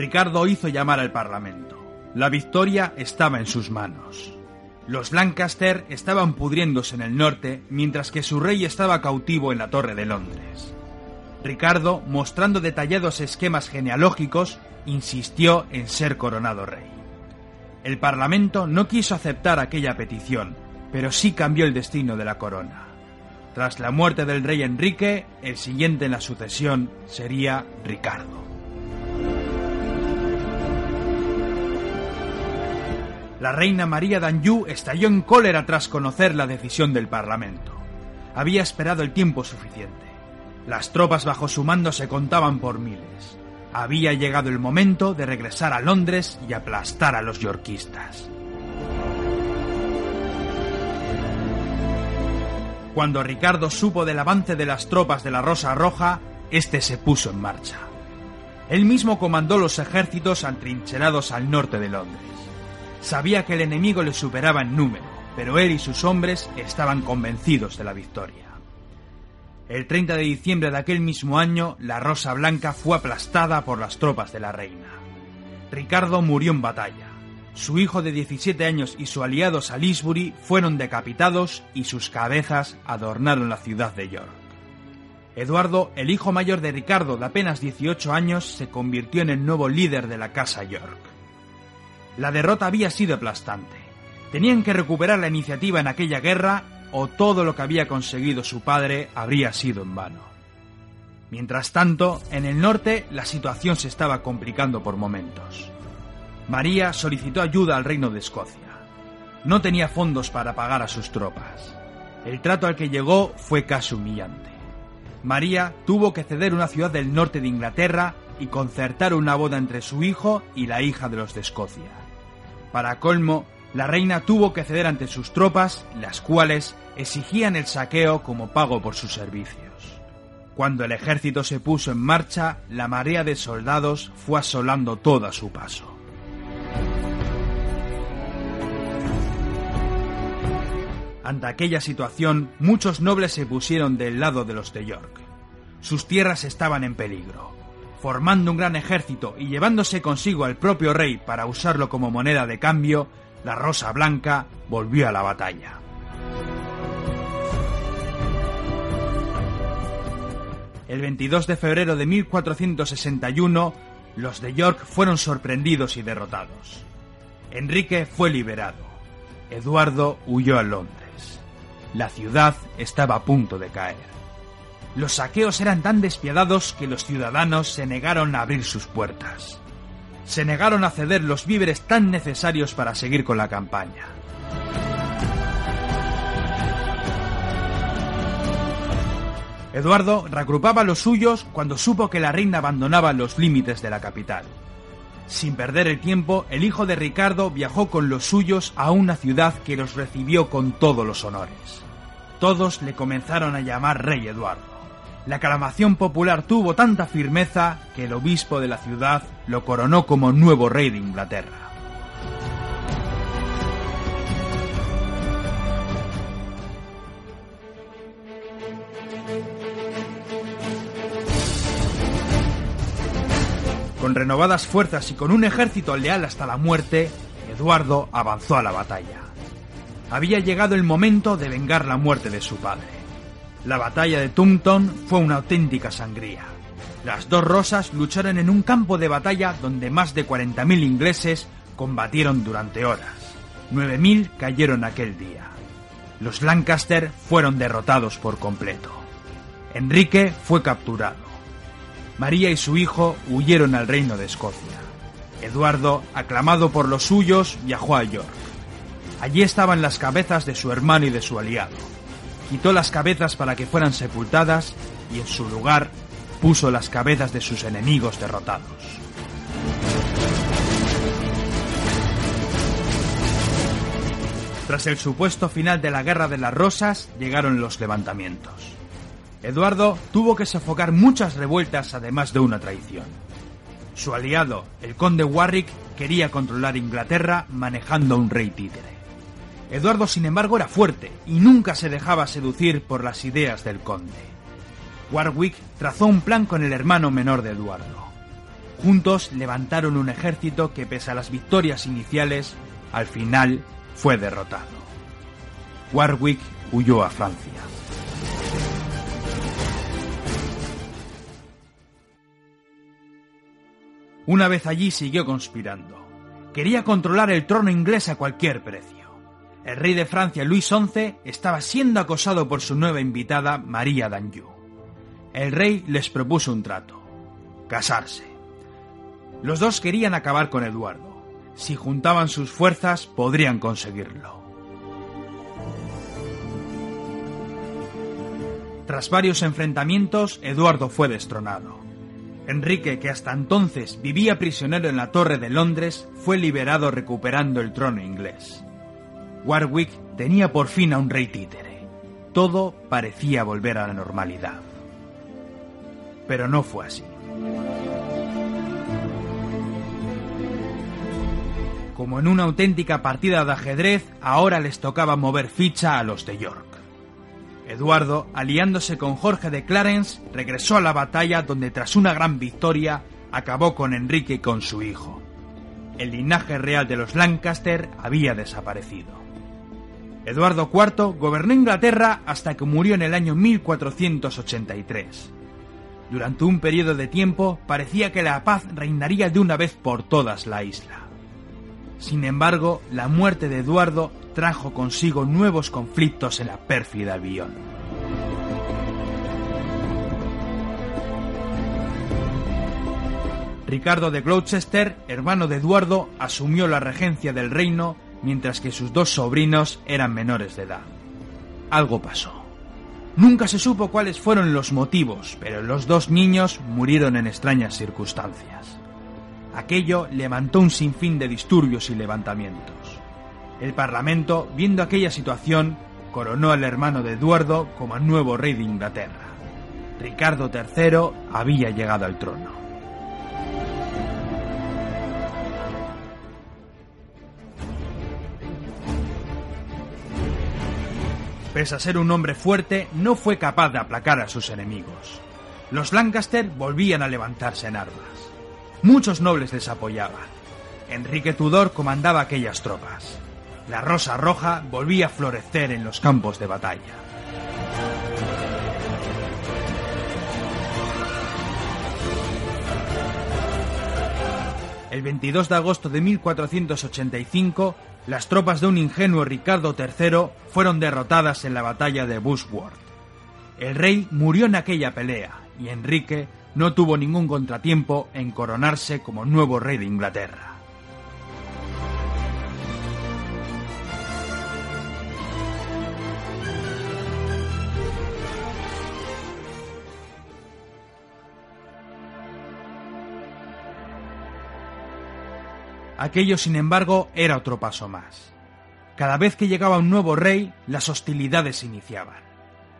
Ricardo hizo llamar al Parlamento. La victoria estaba en sus manos. Los Lancaster estaban pudriéndose en el norte, mientras que su rey estaba cautivo en la Torre de Londres. Ricardo, mostrando detallados esquemas genealógicos, insistió en ser coronado rey. El Parlamento no quiso aceptar aquella petición, pero sí cambió el destino de la corona. Tras la muerte del rey Enrique, el siguiente en la sucesión sería Ricardo. La reina María d'Anjou estalló en cólera tras conocer la decisión del Parlamento. Había esperado el tiempo suficiente. Las tropas bajo su mando se contaban por miles. Había llegado el momento de regresar a Londres y aplastar a los yorquistas. Cuando Ricardo supo del avance de las tropas de la Rosa Roja, este se puso en marcha. Él mismo comandó los ejércitos atrincherados al norte de Londres. Sabía que el enemigo le superaba en número, pero él y sus hombres estaban convencidos de la victoria. El 30 de diciembre de aquel mismo año, la Rosa Blanca fue aplastada por las tropas de la reina. Ricardo murió en batalla. Su hijo de 17 años y su aliado Salisbury fueron decapitados y sus cabezas adornaron la ciudad de York. Eduardo, el hijo mayor de Ricardo de apenas 18 años, se convirtió en el nuevo líder de la casa York. La derrota había sido aplastante. Tenían que recuperar la iniciativa en aquella guerra o todo lo que había conseguido su padre habría sido en vano. Mientras tanto, en el norte la situación se estaba complicando por momentos. María solicitó ayuda al reino de Escocia. No tenía fondos para pagar a sus tropas. El trato al que llegó fue casi humillante. María tuvo que ceder una ciudad del norte de Inglaterra y concertar una boda entre su hijo y la hija de los de Escocia. Para colmo, la reina tuvo que ceder ante sus tropas, las cuales exigían el saqueo como pago por sus servicios. Cuando el ejército se puso en marcha, la marea de soldados fue asolando todo a su paso. Ante aquella situación, muchos nobles se pusieron del lado de los de York. Sus tierras estaban en peligro. Formando un gran ejército y llevándose consigo al propio rey para usarlo como moneda de cambio, la Rosa Blanca volvió a la batalla. El 22 de febrero de 1461, los de York fueron sorprendidos y derrotados. Enrique fue liberado. Eduardo huyó a Londres. La ciudad estaba a punto de caer. Los saqueos eran tan despiadados que los ciudadanos se negaron a abrir sus puertas. Se negaron a ceder los víveres tan necesarios para seguir con la campaña. Eduardo reagrupaba los suyos cuando supo que la reina abandonaba los límites de la capital. Sin perder el tiempo, el hijo de Ricardo viajó con los suyos a una ciudad que los recibió con todos los honores. Todos le comenzaron a llamar Rey Eduardo. La aclamación popular tuvo tanta firmeza que el obispo de la ciudad lo coronó como nuevo rey de Inglaterra. Con renovadas fuerzas y con un ejército leal hasta la muerte, Eduardo avanzó a la batalla. Había llegado el momento de vengar la muerte de su padre. La batalla de Tumpton fue una auténtica sangría. Las dos rosas lucharon en un campo de batalla donde más de 40.000 ingleses combatieron durante horas. 9.000 cayeron aquel día. Los Lancaster fueron derrotados por completo. Enrique fue capturado. María y su hijo huyeron al reino de Escocia. Eduardo, aclamado por los suyos, viajó a York. Allí estaban las cabezas de su hermano y de su aliado. Quitó las cabezas para que fueran sepultadas y en su lugar puso las cabezas de sus enemigos derrotados. Tras el supuesto final de la Guerra de las Rosas, llegaron los levantamientos. Eduardo tuvo que sofocar muchas revueltas además de una traición. Su aliado, el conde Warwick, quería controlar Inglaterra manejando un rey títere. Eduardo, sin embargo, era fuerte y nunca se dejaba seducir por las ideas del conde. Warwick trazó un plan con el hermano menor de Eduardo. Juntos levantaron un ejército que, pese a las victorias iniciales, al final fue derrotado. Warwick huyó a Francia. Una vez allí siguió conspirando. Quería controlar el trono inglés a cualquier precio. El rey de Francia, Luis XI, estaba siendo acosado por su nueva invitada, María d'Anjou. El rey les propuso un trato. Casarse. Los dos querían acabar con Eduardo. Si juntaban sus fuerzas, podrían conseguirlo. Tras varios enfrentamientos, Eduardo fue destronado. Enrique, que hasta entonces vivía prisionero en la Torre de Londres, fue liberado recuperando el trono inglés. Warwick tenía por fin a un rey títere. Todo parecía volver a la normalidad. Pero no fue así. Como en una auténtica partida de ajedrez, ahora les tocaba mover ficha a los de York. Eduardo, aliándose con Jorge de Clarence, regresó a la batalla donde tras una gran victoria acabó con Enrique y con su hijo. El linaje real de los Lancaster había desaparecido. Eduardo IV gobernó Inglaterra hasta que murió en el año 1483. Durante un periodo de tiempo parecía que la paz reinaría de una vez por todas la isla. Sin embargo, la muerte de Eduardo trajo consigo nuevos conflictos en la pérfida Albión. Ricardo de Gloucester, hermano de Eduardo, asumió la regencia del reino mientras que sus dos sobrinos eran menores de edad. Algo pasó. Nunca se supo cuáles fueron los motivos, pero los dos niños murieron en extrañas circunstancias. Aquello levantó un sinfín de disturbios y levantamientos. El Parlamento, viendo aquella situación, coronó al hermano de Eduardo como nuevo rey de Inglaterra. Ricardo III había llegado al trono. Pese a ser un hombre fuerte, no fue capaz de aplacar a sus enemigos. Los Lancaster volvían a levantarse en armas. Muchos nobles les apoyaban. Enrique Tudor comandaba aquellas tropas. La Rosa Roja volvía a florecer en los campos de batalla. El 22 de agosto de 1485, las tropas de un ingenuo Ricardo III fueron derrotadas en la batalla de Bushworth. El rey murió en aquella pelea y Enrique no tuvo ningún contratiempo en coronarse como nuevo rey de Inglaterra. Aquello, sin embargo, era otro paso más. Cada vez que llegaba un nuevo rey, las hostilidades iniciaban.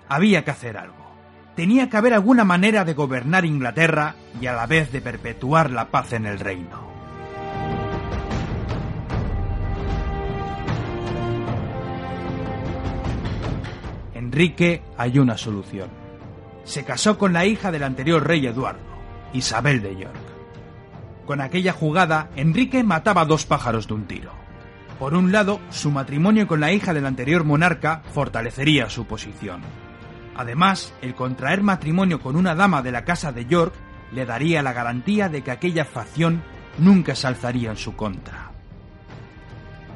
Había que hacer algo. Tenía que haber alguna manera de gobernar Inglaterra y a la vez de perpetuar la paz en el reino. Enrique halló una solución. Se casó con la hija del anterior rey Eduardo, Isabel de York. Con aquella jugada, Enrique mataba dos pájaros de un tiro. Por un lado, su matrimonio con la hija del anterior monarca fortalecería su posición. Además, el contraer matrimonio con una dama de la casa de York le daría la garantía de que aquella facción nunca se alzaría en su contra.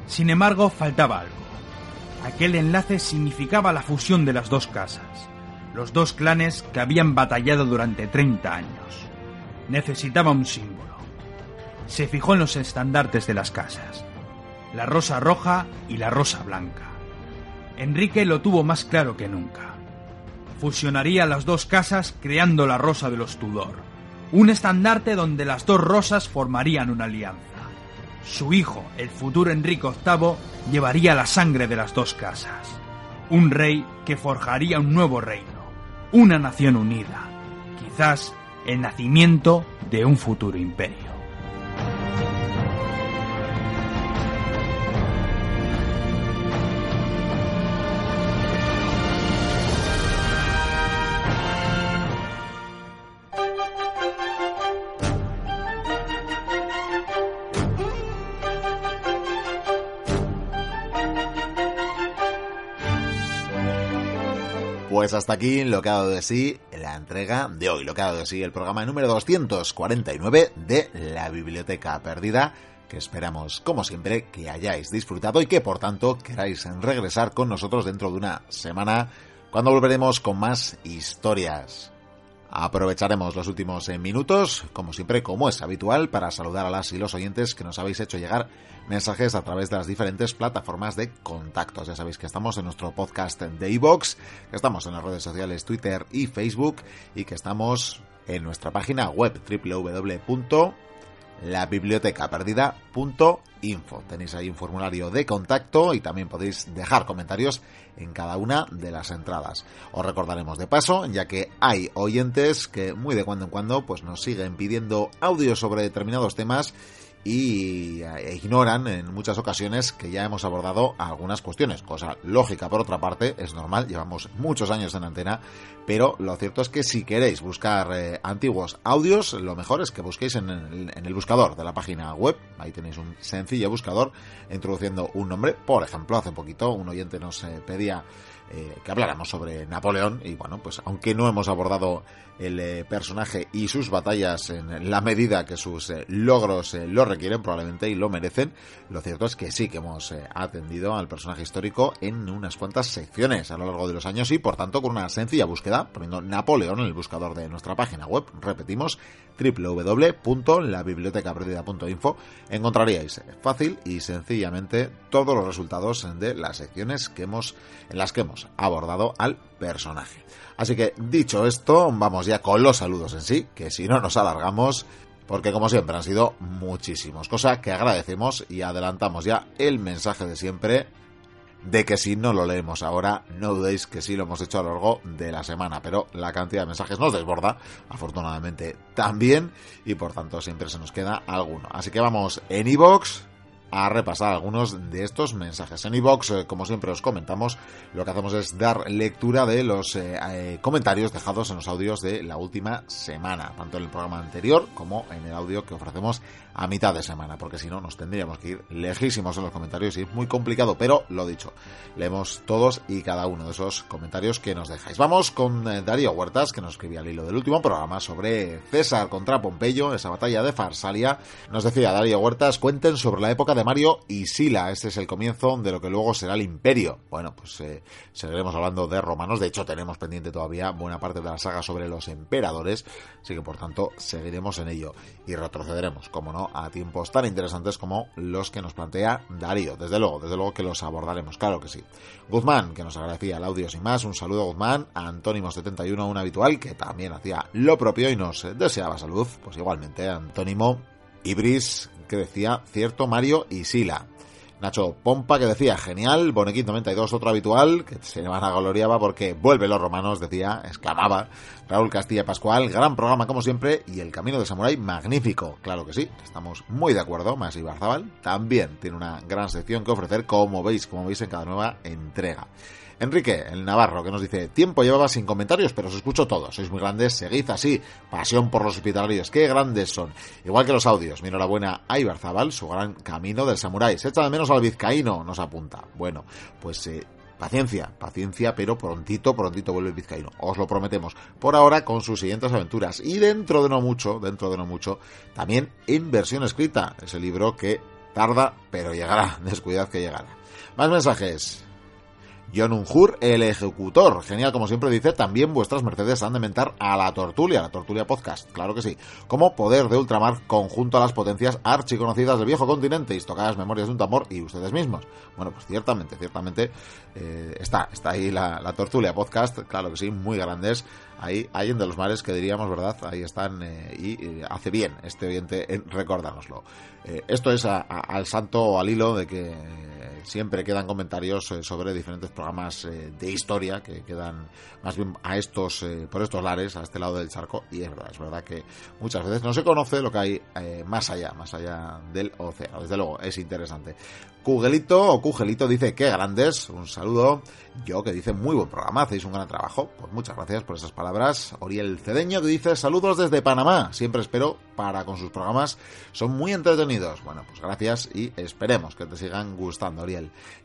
Sin embargo, faltaba algo. Aquel enlace significaba la fusión de las dos casas, los dos clanes que habían batallado durante 30 años. Necesitaba un símbolo. Se fijó en los estandartes de las casas, la rosa roja y la rosa blanca. Enrique lo tuvo más claro que nunca. Fusionaría las dos casas creando la rosa de los Tudor, un estandarte donde las dos rosas formarían una alianza. Su hijo, el futuro Enrique VIII, llevaría la sangre de las dos casas. Un rey que forjaría un nuevo reino, una nación unida, quizás el nacimiento de un futuro imperio. Pues hasta aquí lo que ha dado de sí la entrega de hoy, lo que ha dado de sí el programa número 249 de la Biblioteca Perdida, que esperamos, como siempre, que hayáis disfrutado y que por tanto queráis regresar con nosotros dentro de una semana, cuando volveremos con más historias. Aprovecharemos los últimos eh, minutos, como siempre, como es habitual, para saludar a las y los oyentes que nos habéis hecho llegar mensajes a través de las diferentes plataformas de contactos. Ya sabéis que estamos en nuestro podcast de iVoox, que estamos en las redes sociales Twitter y Facebook y que estamos en nuestra página web www.labibliotecaperdida.info. Tenéis ahí un formulario de contacto y también podéis dejar comentarios en cada una de las entradas. Os recordaremos de paso, ya que hay oyentes que muy de cuando en cuando pues nos siguen pidiendo audios sobre determinados temas y eh, ignoran en muchas ocasiones que ya hemos abordado algunas cuestiones, cosa lógica por otra parte, es normal, llevamos muchos años en antena, pero lo cierto es que si queréis buscar eh, antiguos audios, lo mejor es que busquéis en el, buscador de la página web, ahí tenéis un sencillo buscador introduciendo un nombre, por ejemplo, hace poquito un oyente nos eh, pedía eh, que habláramos sobre Napoleón y bueno, pues aunque no hemos abordado el personaje y sus batallas en la medida que sus logros lo requieren probablemente y lo merecen, lo cierto es que sí que hemos atendido al personaje histórico en unas cuantas secciones a lo largo de los años y por tanto con una sencilla búsqueda, poniendo Napoleón en el buscador de nuestra página web, repetimos, www.labibliotecaperdida.info, encontraríais fácil y sencillamente todos los resultados de las secciones que hemos, en las que hemos abordado al personaje. Así que dicho esto, vamos ya con los saludos en sí, que si no nos alargamos, porque como siempre han sido muchísimos, cosa que agradecemos y adelantamos ya el mensaje de siempre de que si no lo leemos ahora, no dudéis que sí lo hemos hecho a lo largo de la semana, pero la cantidad de mensajes nos desborda, afortunadamente también, y por tanto siempre se nos queda alguno. Así que vamos en iVoox, a repasar algunos de estos mensajes. En iVox, eh, como siempre os comentamos, lo que hacemos es dar lectura de los eh, eh, comentarios dejados en los audios de la última semana, tanto en el programa anterior como en el audio que ofrecemos a mitad de semana, porque si no nos tendríamos que ir lejísimos en los comentarios y es muy complicado, pero lo dicho, leemos todos y cada uno de esos comentarios que nos dejáis. Vamos con eh, Darío Huertas, que nos escribía al hilo del último programa sobre César contra Pompeyo, esa batalla de Farsalia. Nos decía Darío Huertas, cuenten sobre la época de Mario y Sila, este es el comienzo de lo que luego será el imperio. Bueno, pues eh, seguiremos hablando de romanos, de hecho tenemos pendiente todavía buena parte de la saga sobre los emperadores, así que por tanto seguiremos en ello y retrocederemos, como no, a tiempos tan interesantes como los que nos plantea Darío. Desde luego, desde luego que los abordaremos, claro que sí. Guzmán, que nos agradecía el audio sin más, un saludo Guzmán, a Antónimo71, un habitual, que también hacía lo propio y nos deseaba salud, pues igualmente, Antónimo Ibris, que decía cierto Mario y Sila. Nacho Pompa que decía genial, Bonequín 92 otro habitual, que se van a gloriaba porque vuelve los romanos, decía, exclamaba. Raúl Castilla Pascual, gran programa como siempre, y el camino de Samurai magnífico, claro que sí, estamos muy de acuerdo, Más Barzabal también tiene una gran sección que ofrecer, como veis, como veis en cada nueva entrega. Enrique, el Navarro, que nos dice, tiempo llevaba sin comentarios, pero os escucho todos, sois muy grandes, seguid así, pasión por los hospitalarios, qué grandes son. Igual que los audios, mi enhorabuena a Ibarzabal, su gran camino del samurái, se echa de menos al vizcaíno, nos apunta. Bueno, pues eh, Paciencia, paciencia, pero prontito, prontito vuelve el vizcaíno. Os lo prometemos. Por ahora con sus siguientes aventuras. Y dentro de no mucho, dentro de no mucho, también en versión escrita. Ese libro que tarda, pero llegará. Descuidad que llegará. Más mensajes. John Unjur, el ejecutor. Genial, como siempre dice, también vuestras mercedes han de mentar a la Tortulia, la Tortulia Podcast, claro que sí. Como poder de ultramar conjunto a las potencias archiconocidas del viejo continente, histocadas memorias de un tambor y ustedes mismos. Bueno, pues ciertamente, ciertamente eh, está, está ahí la, Tortulia Podcast, claro que sí, muy grandes. Ahí, ahí en de los mares que diríamos, ¿verdad? Ahí están eh, y, y, hace bien este oyente en recordárnoslo. Eh, esto es al santo o al hilo de que siempre quedan comentarios eh, sobre diferentes programas eh, de historia que quedan más bien a estos eh, por estos lares a este lado del charco y es verdad es verdad que muchas veces no se conoce lo que hay más allá más allá del océano desde luego es interesante Cugelito o Cugelito dice que grandes, un saludo. Yo que dice muy buen programa, hacéis un gran trabajo. Pues muchas gracias por esas palabras. Oriel Cedeño que dice saludos desde Panamá. Siempre espero para con sus programas. Son muy entretenidos. Bueno, pues gracias y esperemos que te sigan gustando, Oriel.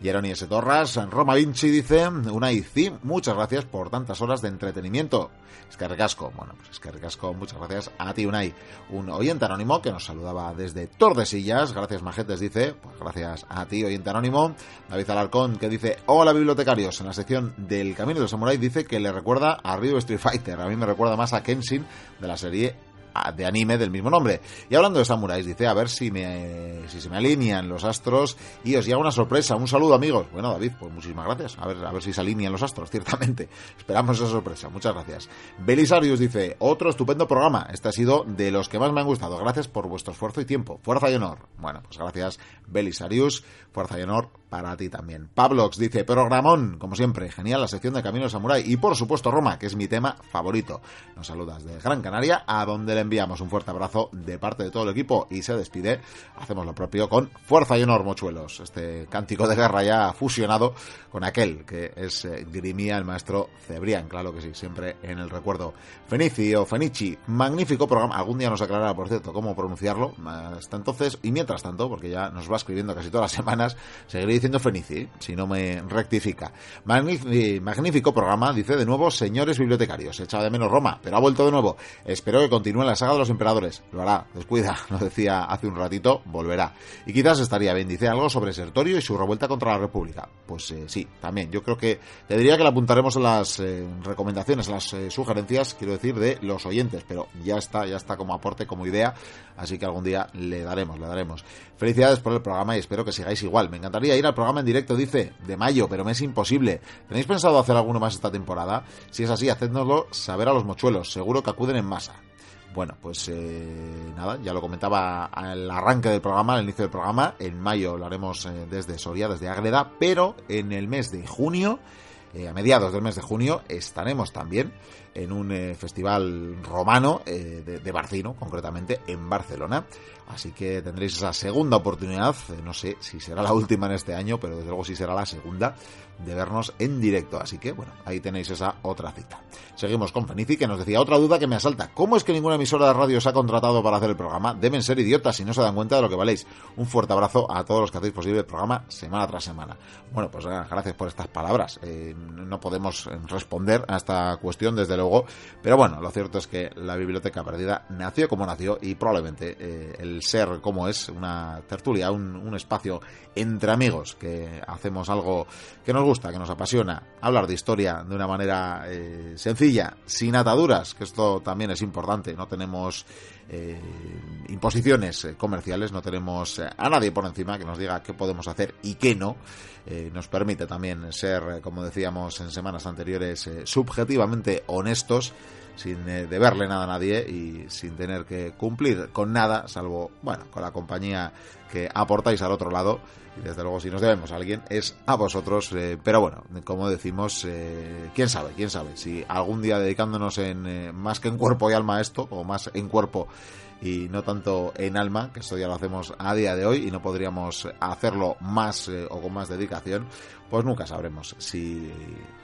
Jeroni S. Torras, Roma Vinci dice, una ICI, muchas gracias por tantas horas de entretenimiento. Es que recasco, bueno, pues es que recasco, muchas gracias a ti, Unai. Un oyente anónimo que nos saludaba desde Tordesillas, gracias Majetes, dice, pues gracias a ti, oyente anónimo. David Alarcón que dice, hola bibliotecarios, en la sección del Camino del Samurai dice que le recuerda a Ryu Street Fighter, a mí me recuerda más a Kenshin de la serie de anime del mismo nombre. Y hablando de samuráis, dice, a ver si me si se me alinean los astros y os llega una sorpresa. Un saludo, amigos. Bueno, David, pues muchísimas gracias. A ver, a ver si se alinean los astros, ciertamente. Esperamos esa sorpresa. Muchas gracias. Belisarius dice, otro estupendo programa. Este ha sido de los que más me han gustado. Gracias por vuestro esfuerzo y tiempo. Fuerza y honor. Bueno, pues gracias, Belisarius. Fuerza y honor para ti también. Pablox dice, programón, como siempre, genial la sección de Camino Samurai y por supuesto Roma, que es mi tema favorito. Nos saludas de Gran Canaria, a donde le enviamos un fuerte abrazo de parte de todo el equipo y se despide. Hacemos lo propio con Fuerza y Honor, mochuelos. Este cántico de guerra ya fusionado con aquel que es eh, Grimía, el maestro Cebrián, claro que sí, siempre en el recuerdo. Fenici o Fenici, magnífico programa. Algún día nos aclarará, por cierto, cómo pronunciarlo. Hasta entonces, y mientras tanto, porque ya nos va escribiendo casi todas las semanas, seguiré diciendo Fenici, si no me rectifica. magnífico programa, dice de nuevo, señores bibliotecarios. Echaba de menos Roma, pero ha vuelto de nuevo. Espero que continúe la saga de los emperadores. Lo hará, descuida, lo decía hace un ratito, volverá. Y quizás estaría bien, dice algo sobre Sertorio y su revuelta contra la República. Pues eh, sí, también. Yo creo que te diría que la apuntaremos en las eh, recomendaciones, en las eh, sugerencias, quiero decir, de los oyentes, pero ya está, ya está como aporte, como idea, así que algún día le daremos, le daremos. Felicidades por el programa y espero que sigáis igual. Me encantaría ir al programa en directo, dice, de mayo, pero me es imposible. ¿Tenéis pensado hacer alguno más esta temporada? Si es así, hacednoslo saber a los mochuelos, seguro que acuden en masa. Bueno, pues eh, nada, ya lo comentaba al arranque del programa, al inicio del programa. En mayo lo haremos eh, desde Soria, desde Ágreda, pero en el mes de junio, eh, a mediados del mes de junio, estaremos también en un eh, festival romano de, de, Barcino, concretamente en Barcelona. Así que tendréis esa segunda oportunidad, no sé si será la última en este año, pero desde luego sí será la segunda, de vernos en directo. Así que bueno, ahí tenéis esa otra cita. Seguimos con Fenici, que nos decía otra duda que me asalta. ¿Cómo es que ninguna emisora de radio os ha contratado para hacer el programa? Deben ser idiotas si no se dan cuenta de lo que valéis. Un fuerte abrazo a todos los que hacéis posible el programa semana tras semana. Bueno, pues gracias por estas palabras. Eh, no podemos responder a esta cuestión desde luego, pero bueno, lo cierto es que la Biblioteca Perdida nació como nació y probablemente eh, el ser como es, una tertulia, un, un espacio entre amigos, que hacemos algo que nos gusta, que nos apasiona, hablar de historia de una manera eh, sencilla, sin ataduras, que esto también es importante, no tenemos eh, imposiciones comerciales, no tenemos a nadie por encima que nos diga qué podemos hacer y qué no. Eh, nos permite también ser, como decíamos en semanas anteriores, eh, subjetivamente honestos sin eh, deberle nada a nadie y sin tener que cumplir con nada, salvo, bueno, con la compañía que aportáis al otro lado. Y desde luego, si nos debemos a alguien, es a vosotros. Eh, pero bueno, como decimos, eh, quién sabe, quién sabe. Si algún día dedicándonos en eh, más que en cuerpo y alma a esto, o más en cuerpo y no tanto en alma, que esto ya lo hacemos a día de hoy y no podríamos hacerlo más eh, o con más dedicación, pues nunca sabremos si,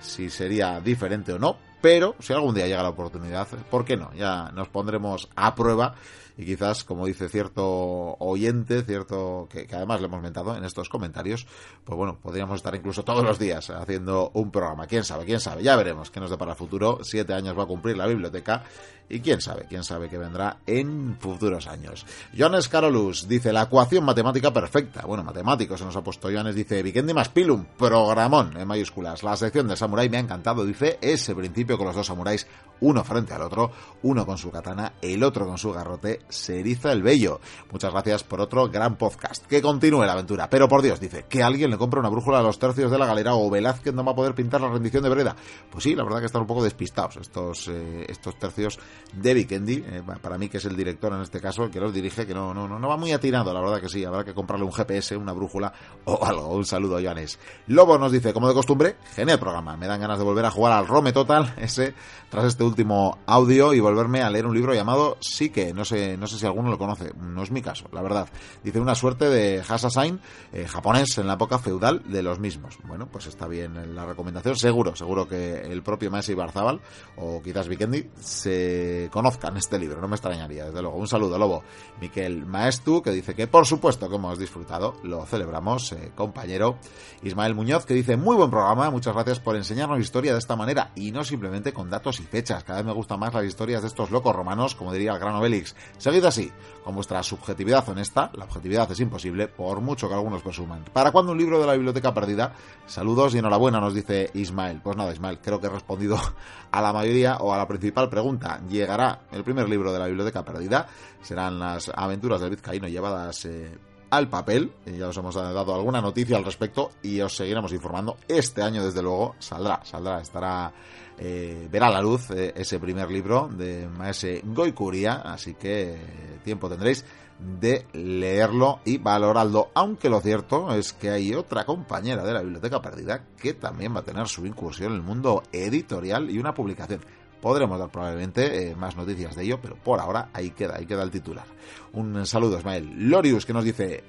si sería diferente o no. Pero si algún día llega la oportunidad, ¿por qué no? Ya nos pondremos a prueba y quizás, como dice cierto oyente, cierto que, además le hemos mentado en estos comentarios, pues bueno, podríamos estar incluso todos los días haciendo un programa. ¿Quién sabe? ¿Quién sabe? Ya veremos qué nos depara el futuro. Siete años va a cumplir la biblioteca y quién sabe, quién sabe qué vendrá en futuros años. Jones Carolus dice la ecuación matemática perfecta. Bueno, matemático se nos ha puesto Jones, dice Vikendi más Pilum, programón en mayúsculas. La sección del samurái me ha encantado, dice ese principio con los dos samuráis, uno frente al otro, uno con su katana, el otro con su garrote, se eriza el vello. Muchas gracias por otro gran podcast. Que continúe la aventura. Pero por Dios, dice, que alguien le compre una brújula a los tercios de la galera o Velázquez no va a poder pintar la rendición de Breda. Pues sí, la verdad que están un poco despistados estos, eh, estos tercios de Vikendi, eh, para mí que es el director en este caso, el que los dirige, que no, no, no, va muy atinado, la verdad que sí, habrá que comprarle un GPS, una brújula o algo. Un saludo, Joanes. Lobo nos dice, como de costumbre, genial programa, me dan ganas de volver a jugar al Rome Total, ese, tras este último audio y volverme a leer un libro llamado Psique, no sé no sé si alguno lo conoce, no es mi caso, la verdad. Dice una suerte de Hasasain eh, japonés en la época feudal de los mismos. Bueno, pues está bien la recomendación, seguro, seguro que el propio Maese Barzábal o quizás Vikendi se conozcan este libro, no me extrañaría, desde luego. Un saludo, Lobo. Miquel Maestu, que dice que por supuesto que hemos disfrutado, lo celebramos, eh, compañero. Ismael Muñoz, que dice muy buen programa, muchas gracias por enseñarnos historia de esta manera y no simplemente con datos y fechas. Cada vez me gustan más las historias de estos locos romanos, como diría el gran Obelix. Seguid así, con vuestra subjetividad honesta, la objetividad es imposible, por mucho que algunos presuman. ¿Para cuándo un libro de la biblioteca perdida? Saludos y enhorabuena, nos dice Ismael. Pues nada, Ismael, creo que he respondido a la mayoría o a la principal pregunta. ¿Llegará el primer libro de la biblioteca perdida? Serán las aventuras del vizcaíno llevadas... Eh, al papel, y ya os hemos dado alguna noticia al respecto y os seguiremos informando. Este año, desde luego, saldrá, saldrá, estará, eh, verá la luz eh, ese primer libro de Maese Goikuria, así que eh, tiempo tendréis de leerlo y valorarlo, aunque lo cierto es que hay otra compañera de la Biblioteca Perdida que también va a tener su incursión en el mundo editorial y una publicación. Podremos dar probablemente más noticias de ello, pero por ahora ahí queda, ahí queda el titular. Un saludo, Ismael. Lorius, que nos dice,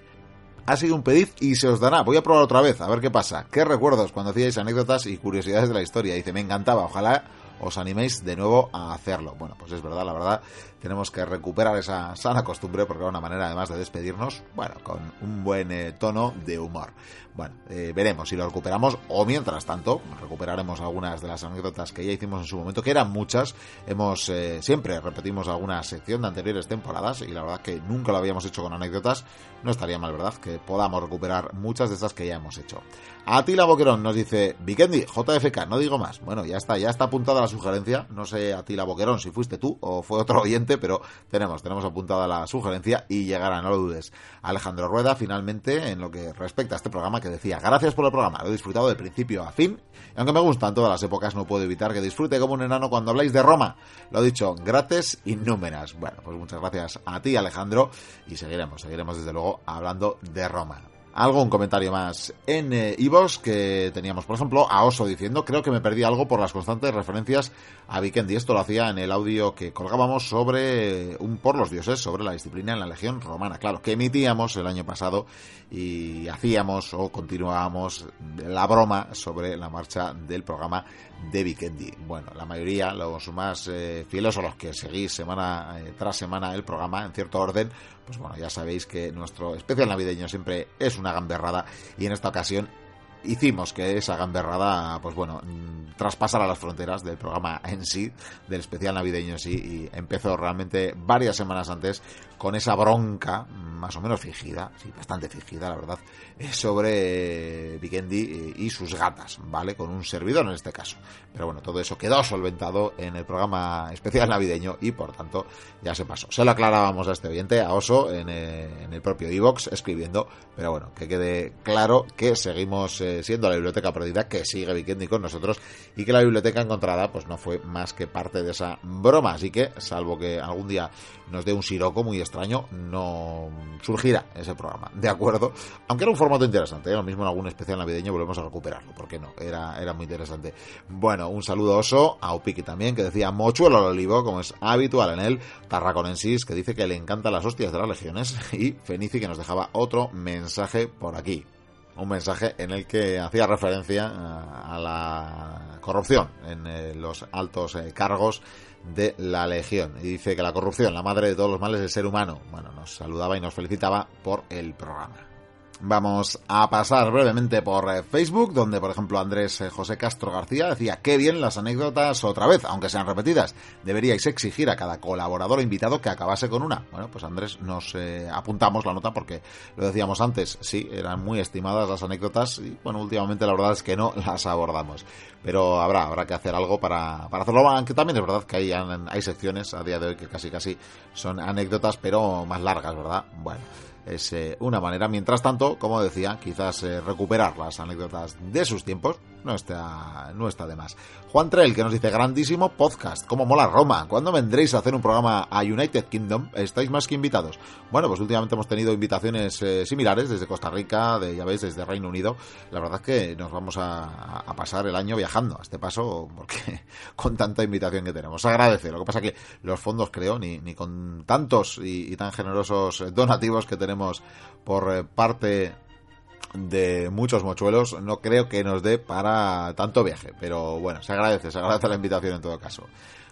ha sido un pediz y se os dará. Voy a probar otra vez, a ver qué pasa. ¿Qué recuerdos cuando hacíais anécdotas y curiosidades de la historia? Dice, me encantaba, ojalá os animéis de nuevo a hacerlo. Bueno, pues es verdad, la verdad, tenemos que recuperar esa sana costumbre porque era una manera además de despedirnos, bueno, con un buen eh, tono de humor. Bueno, eh, veremos si lo recuperamos o mientras tanto recuperaremos algunas de las anécdotas que ya hicimos en su momento, que eran muchas. Hemos eh, siempre repetimos alguna sección de anteriores temporadas y la verdad que nunca lo habíamos hecho con anécdotas. No estaría mal, ¿verdad? Que podamos recuperar muchas de estas que ya hemos hecho. Atila Boquerón nos dice, Vikendi, JFK, no digo más. Bueno, ya está, ya está apuntada la sugerencia. No sé, Atila Boquerón, si fuiste tú o fue otro oyente, pero tenemos, tenemos apuntada la sugerencia y llegará, no lo dudes. Alejandro Rueda, finalmente, en lo que respecta a este programa, que decía, gracias por el programa, lo he disfrutado de principio a fin. Y aunque me gustan todas las épocas, no puedo evitar que disfrute como un enano cuando habláis de Roma. Lo dicho, gratis y númeras. Bueno, pues muchas gracias a ti, Alejandro, y seguiremos, seguiremos desde luego hablando de Roma algo, comentario más en Ivos que teníamos, por ejemplo, a Oso diciendo, creo que me perdí algo por las constantes referencias a Vikendi. Esto lo hacía en el audio que colgábamos sobre un por los dioses, sobre la disciplina en la Legión Romana. Claro, que emitíamos el año pasado y hacíamos o continuábamos la broma sobre la marcha del programa de Vikendi. Bueno, la mayoría, los más eh, fieles o los que seguís semana eh, tras semana el programa en cierto orden, pues bueno, ya sabéis que nuestro especial navideño siempre es una gamberrada y en esta ocasión hicimos que esa gamberrada, pues bueno, mm, traspasara las fronteras del programa en sí, del especial navideño en sí, y empezó realmente varias semanas antes con esa bronca, más o menos fingida, sí, bastante fingida, la verdad, eh, sobre Vikendi eh, y sus gatas, ¿vale? Con un servidor en este caso. Pero bueno, todo eso quedó solventado en el programa especial navideño y por tanto ya se pasó. Se lo aclarábamos a este oyente, a Oso, en eh, el, propio Evox, escribiendo, pero bueno, que quede claro que seguimos siendo la biblioteca perdida, que sigue Vikendi con nosotros y que la biblioteca encontrada pues no fue más que parte de esa broma. Así que, salvo que algún día nos dé un siroco muy extraño, no surgirá ese programa, ¿de acuerdo? Aunque era un formato interesante, ¿eh? lo mismo en algún especial navideño volvemos a recuperarlo, ¿por qué no? Era, era muy interesante. Bueno, un saludo oso a Upiki también, que decía mochuelo al olivo, como es habitual en él, Tarraconensis, que dice que le encantan las hostias de las legiones, y Fenici, que nos dejaba otro mensaje por aquí un mensaje en el que hacía referencia a la corrupción en eh, los altos eh, cargos de la Legión. Y dice que la corrupción, la madre de todos los males del ser humano. Bueno, nos saludaba y nos felicitaba por el programa. Vamos a pasar brevemente por eh, Facebook, donde por ejemplo Andrés eh, José Castro García decía, qué bien las anécdotas otra vez, aunque sean repetidas. Deberíais exigir a cada colaborador invitado que acabase con una. Bueno, pues Andrés nos eh, apuntamos la nota porque lo decíamos antes, sí, eran muy estimadas las anécdotas y bueno, últimamente la verdad es que no las abordamos. Pero habrá, habrá que hacer algo para, para hacerlo, aunque también es verdad que hay, hay secciones a día de hoy que casi casi son anécdotas, pero más largas, ¿verdad? Bueno es eh, una manera. Mientras tanto, como decía, quizás eh, recuperar las anécdotas de sus tiempos no está, no está de más. Juan Trell, que nos dice, grandísimo podcast, como mola Roma, ¿cuándo vendréis a hacer un programa a United Kingdom? Estáis más que invitados. Bueno, pues últimamente hemos tenido invitaciones eh, similares desde Costa Rica, de, ya veis, desde Reino Unido. La verdad es que nos vamos a, pasar el año viajando a este paso, porque con tanta invitación que tenemos. Agradece, lo que pasa que los fondos, creo, ni, ni con tantos y, y tan generosos donativos que tenemos por eh, parte de muchos mochuelos, no creo que nos dé para tanto viaje. Pero bueno, se agradece, se agradece la invitación en todo caso.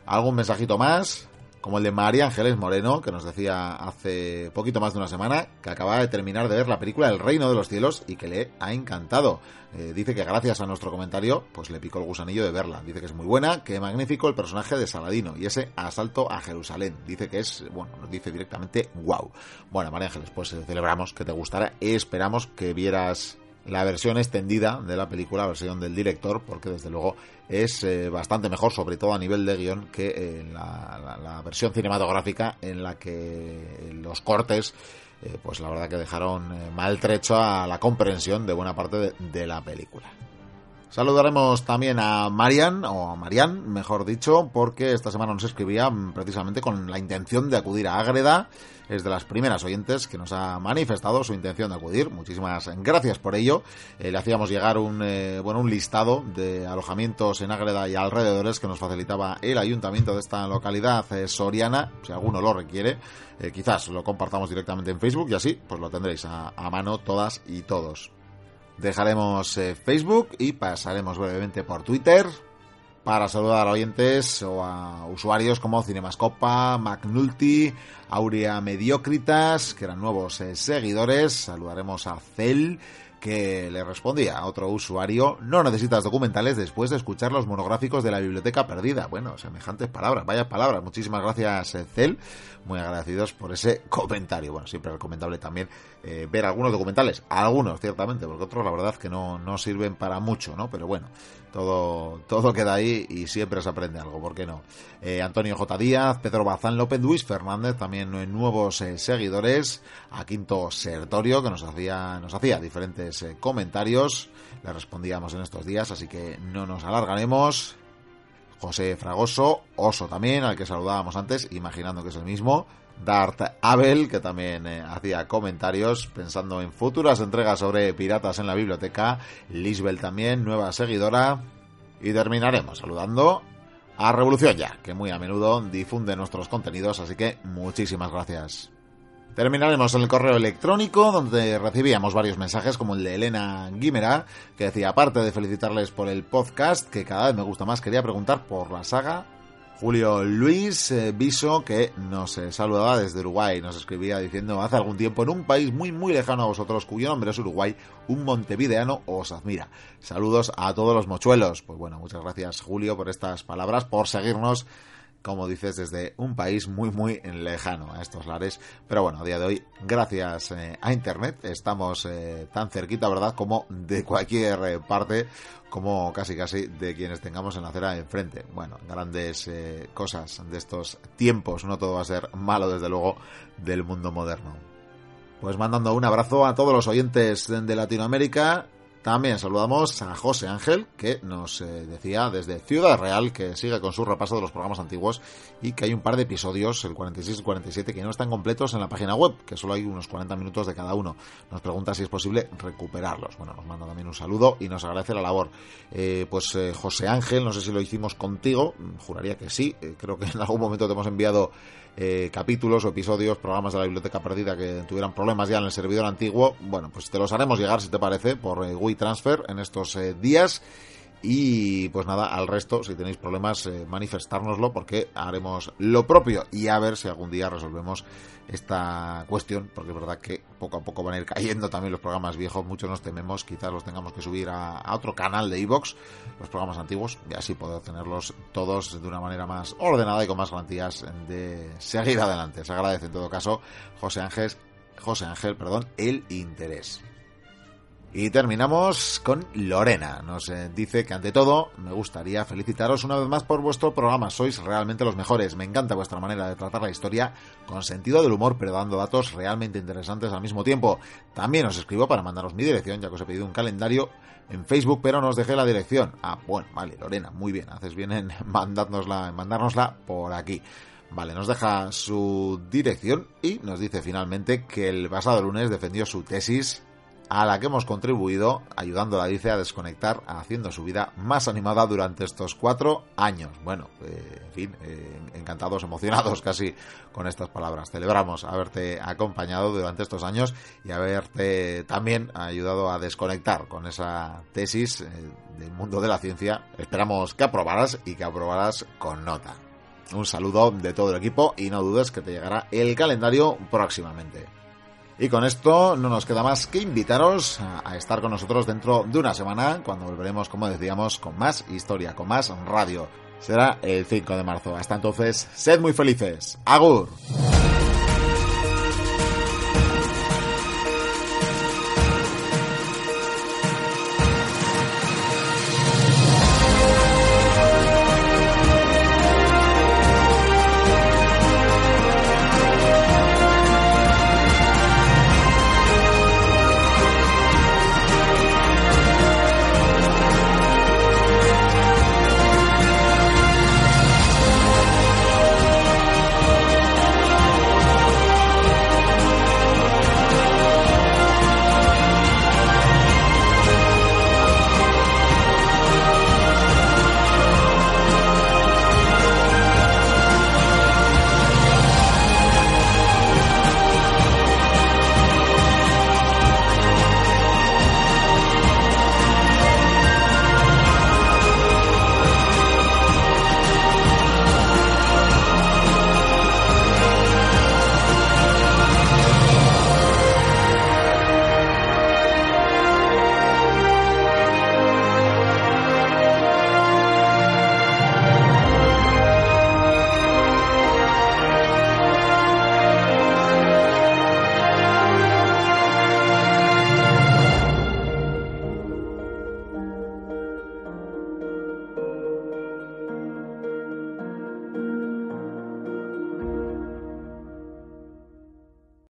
¿Algún mensajito más? Como el de María Ángeles Moreno, que nos decía hace poquito más de una semana que acababa de terminar de ver la película El Reino de los Cielos y que le ha encantado. Eh, dice que gracias a nuestro comentario, pues le picó el gusanillo de verla. Dice que es muy buena, que magnífico el personaje de Saladino y ese asalto a Jerusalén. Dice que es, bueno, nos dice directamente wow. Bueno, María Ángeles, pues eh, celebramos que te gustara. Esperamos que vieras la versión extendida de la película, la versión del director, porque desde luego es eh, bastante mejor, sobre todo a nivel de guion, que eh, la, la, versión cinematográfica en la que los cortes, eh, pues la verdad que dejaron maltrecho a la comprensión de buena parte de la película. Saludaremos también a Marian, o a Marian, mejor dicho, porque esta semana nos escribía precisamente con la intención de acudir a Ágreda. Es de las primeras oyentes que nos ha manifestado su intención de acudir. Muchísimas gracias por ello. Eh, le hacíamos llegar un, eh, bueno, un listado de alojamientos en Ágreda y alrededores que nos facilitaba el ayuntamiento de esta localidad eh, soriana, si alguno lo requiere. quizás lo compartamos directamente en Facebook y así pues lo tendréis a, a mano todas y todos. Dejaremos eh, Facebook y pasaremos brevemente por Twitter para saludar a oyentes o a usuarios como Cinemascopa, McNulty, Aurea Mediocritas, que eran nuevos eh, seguidores. Saludaremos a Cel, que le respondía a otro usuario, no necesitas documentales después de escuchar los monográficos de la biblioteca perdida. Bueno, semejantes palabras, vaya palabras. Muchísimas gracias, eh, Cel. Muy agradecidos por ese comentario. Bueno, siempre recomendable también eh, ver algunos documentales, algunos ciertamente, porque otros la verdad que no, no sirven para mucho, ¿no? Pero bueno, todo, todo queda ahí y siempre se aprende algo, ¿por qué no? Eh, Antonio J. Díaz, Pedro Bazán López, Luis Fernández, también nuevos eh, seguidores, a Quinto Sertorio, que nos hacía, nos hacía diferentes eh, comentarios, le respondíamos en estos días, así que no nos alargaremos. José Fragoso, Oso también, al que saludábamos antes, imaginando que es el mismo. Dart Abel, que también eh, hacía comentarios pensando en futuras entregas sobre piratas en la biblioteca. Lisbel también, nueva seguidora. Y terminaremos saludando a Revolución Ya, que muy a menudo difunde nuestros contenidos, así que muchísimas gracias. Terminaremos en el correo electrónico, donde recibíamos varios mensajes, como el de Elena Guimera, que decía, aparte de felicitarles por el podcast, que cada vez me gusta más, quería preguntar por la saga Julio Luis eh, Viso, que nos eh, saludaba desde Uruguay, nos escribía diciendo hace algún tiempo en un país muy muy lejano a vosotros, cuyo nombre es Uruguay, un montevideano os admira. Saludos a todos los mochuelos. Pues bueno, muchas gracias Julio por estas palabras, por seguirnos como dices, desde un país muy, muy lejano a estos lares. Pero bueno, a día de hoy, gracias eh, a Internet, estamos eh, tan cerquita, ¿verdad?, como de cualquier parte, como casi, casi de quienes tengamos en la acera enfrente. Bueno, grandes eh, cosas de estos tiempos, no todo va a ser malo, desde luego, del mundo moderno. Pues mandando un abrazo a todos los oyentes de Latinoamérica también saludamos a José Ángel, que nos eh, decía desde Ciudad Real que sigue con su repaso de los programas antiguos y que hay un par de episodios, el 46 y 47, que no están completos en la página web, que solo hay unos 40 minutos de cada uno. Nos pregunta si es posible recuperarlos. Bueno, nos manda también un saludo y nos agradece la labor. Eh, pues eh, José Ángel, no sé si lo hicimos contigo, juraría que sí, eh, creo que en algún momento te hemos enviado capítulos o episodios, programas de la biblioteca perdida que tuvieran problemas ya en el servidor antiguo, bueno, pues te los haremos llegar si te parece por WeTransfer en estos eh, días. Y pues nada, al resto, si tenéis problemas, eh, manifestárnoslo porque haremos lo propio y a ver si algún día resolvemos esta cuestión, porque es verdad que poco a poco van a ir cayendo también los programas viejos, muchos nos tememos, quizás los tengamos que subir a, a otro canal de iVox, los programas antiguos, y así poder tenerlos todos de una manera más ordenada y con más garantías de seguir adelante. Se agradece en todo caso, José Ángel, José Ángel, perdón, el interés. Y terminamos con Lorena. Nos eh, dice que ante todo me gustaría felicitaros una vez más por vuestro programa. Sois realmente los mejores. Me encanta vuestra manera de tratar la historia con sentido del humor, pero dando datos realmente interesantes al mismo tiempo. También os escribo para mandaros mi dirección, ya que os he pedido un calendario en Facebook, pero no os dejé la dirección. Ah, bueno, vale, Lorena, muy bien. Haces bien en mandárnosla, en mandárnosla por aquí. Vale, nos deja su dirección y nos dice finalmente que el pasado lunes defendió su tesis a la que hemos contribuido ayudando a dice a desconectar, haciendo su vida más animada durante estos cuatro años. Bueno, eh, en fin, eh, encantados, emocionados casi con estas palabras. Celebramos haberte acompañado durante estos años y haberte también ayudado a desconectar con esa tesis eh, del mundo de la ciencia. Esperamos que aprobaras y que aprobaras con nota. Un saludo de todo el equipo y no dudes que te llegará el calendario próximamente. Y con esto no nos queda más que invitaros a estar con nosotros dentro de una semana, cuando volveremos, como decíamos, con más historia, con más radio. Será el 5 de marzo. Hasta entonces, sed muy felices. Agur.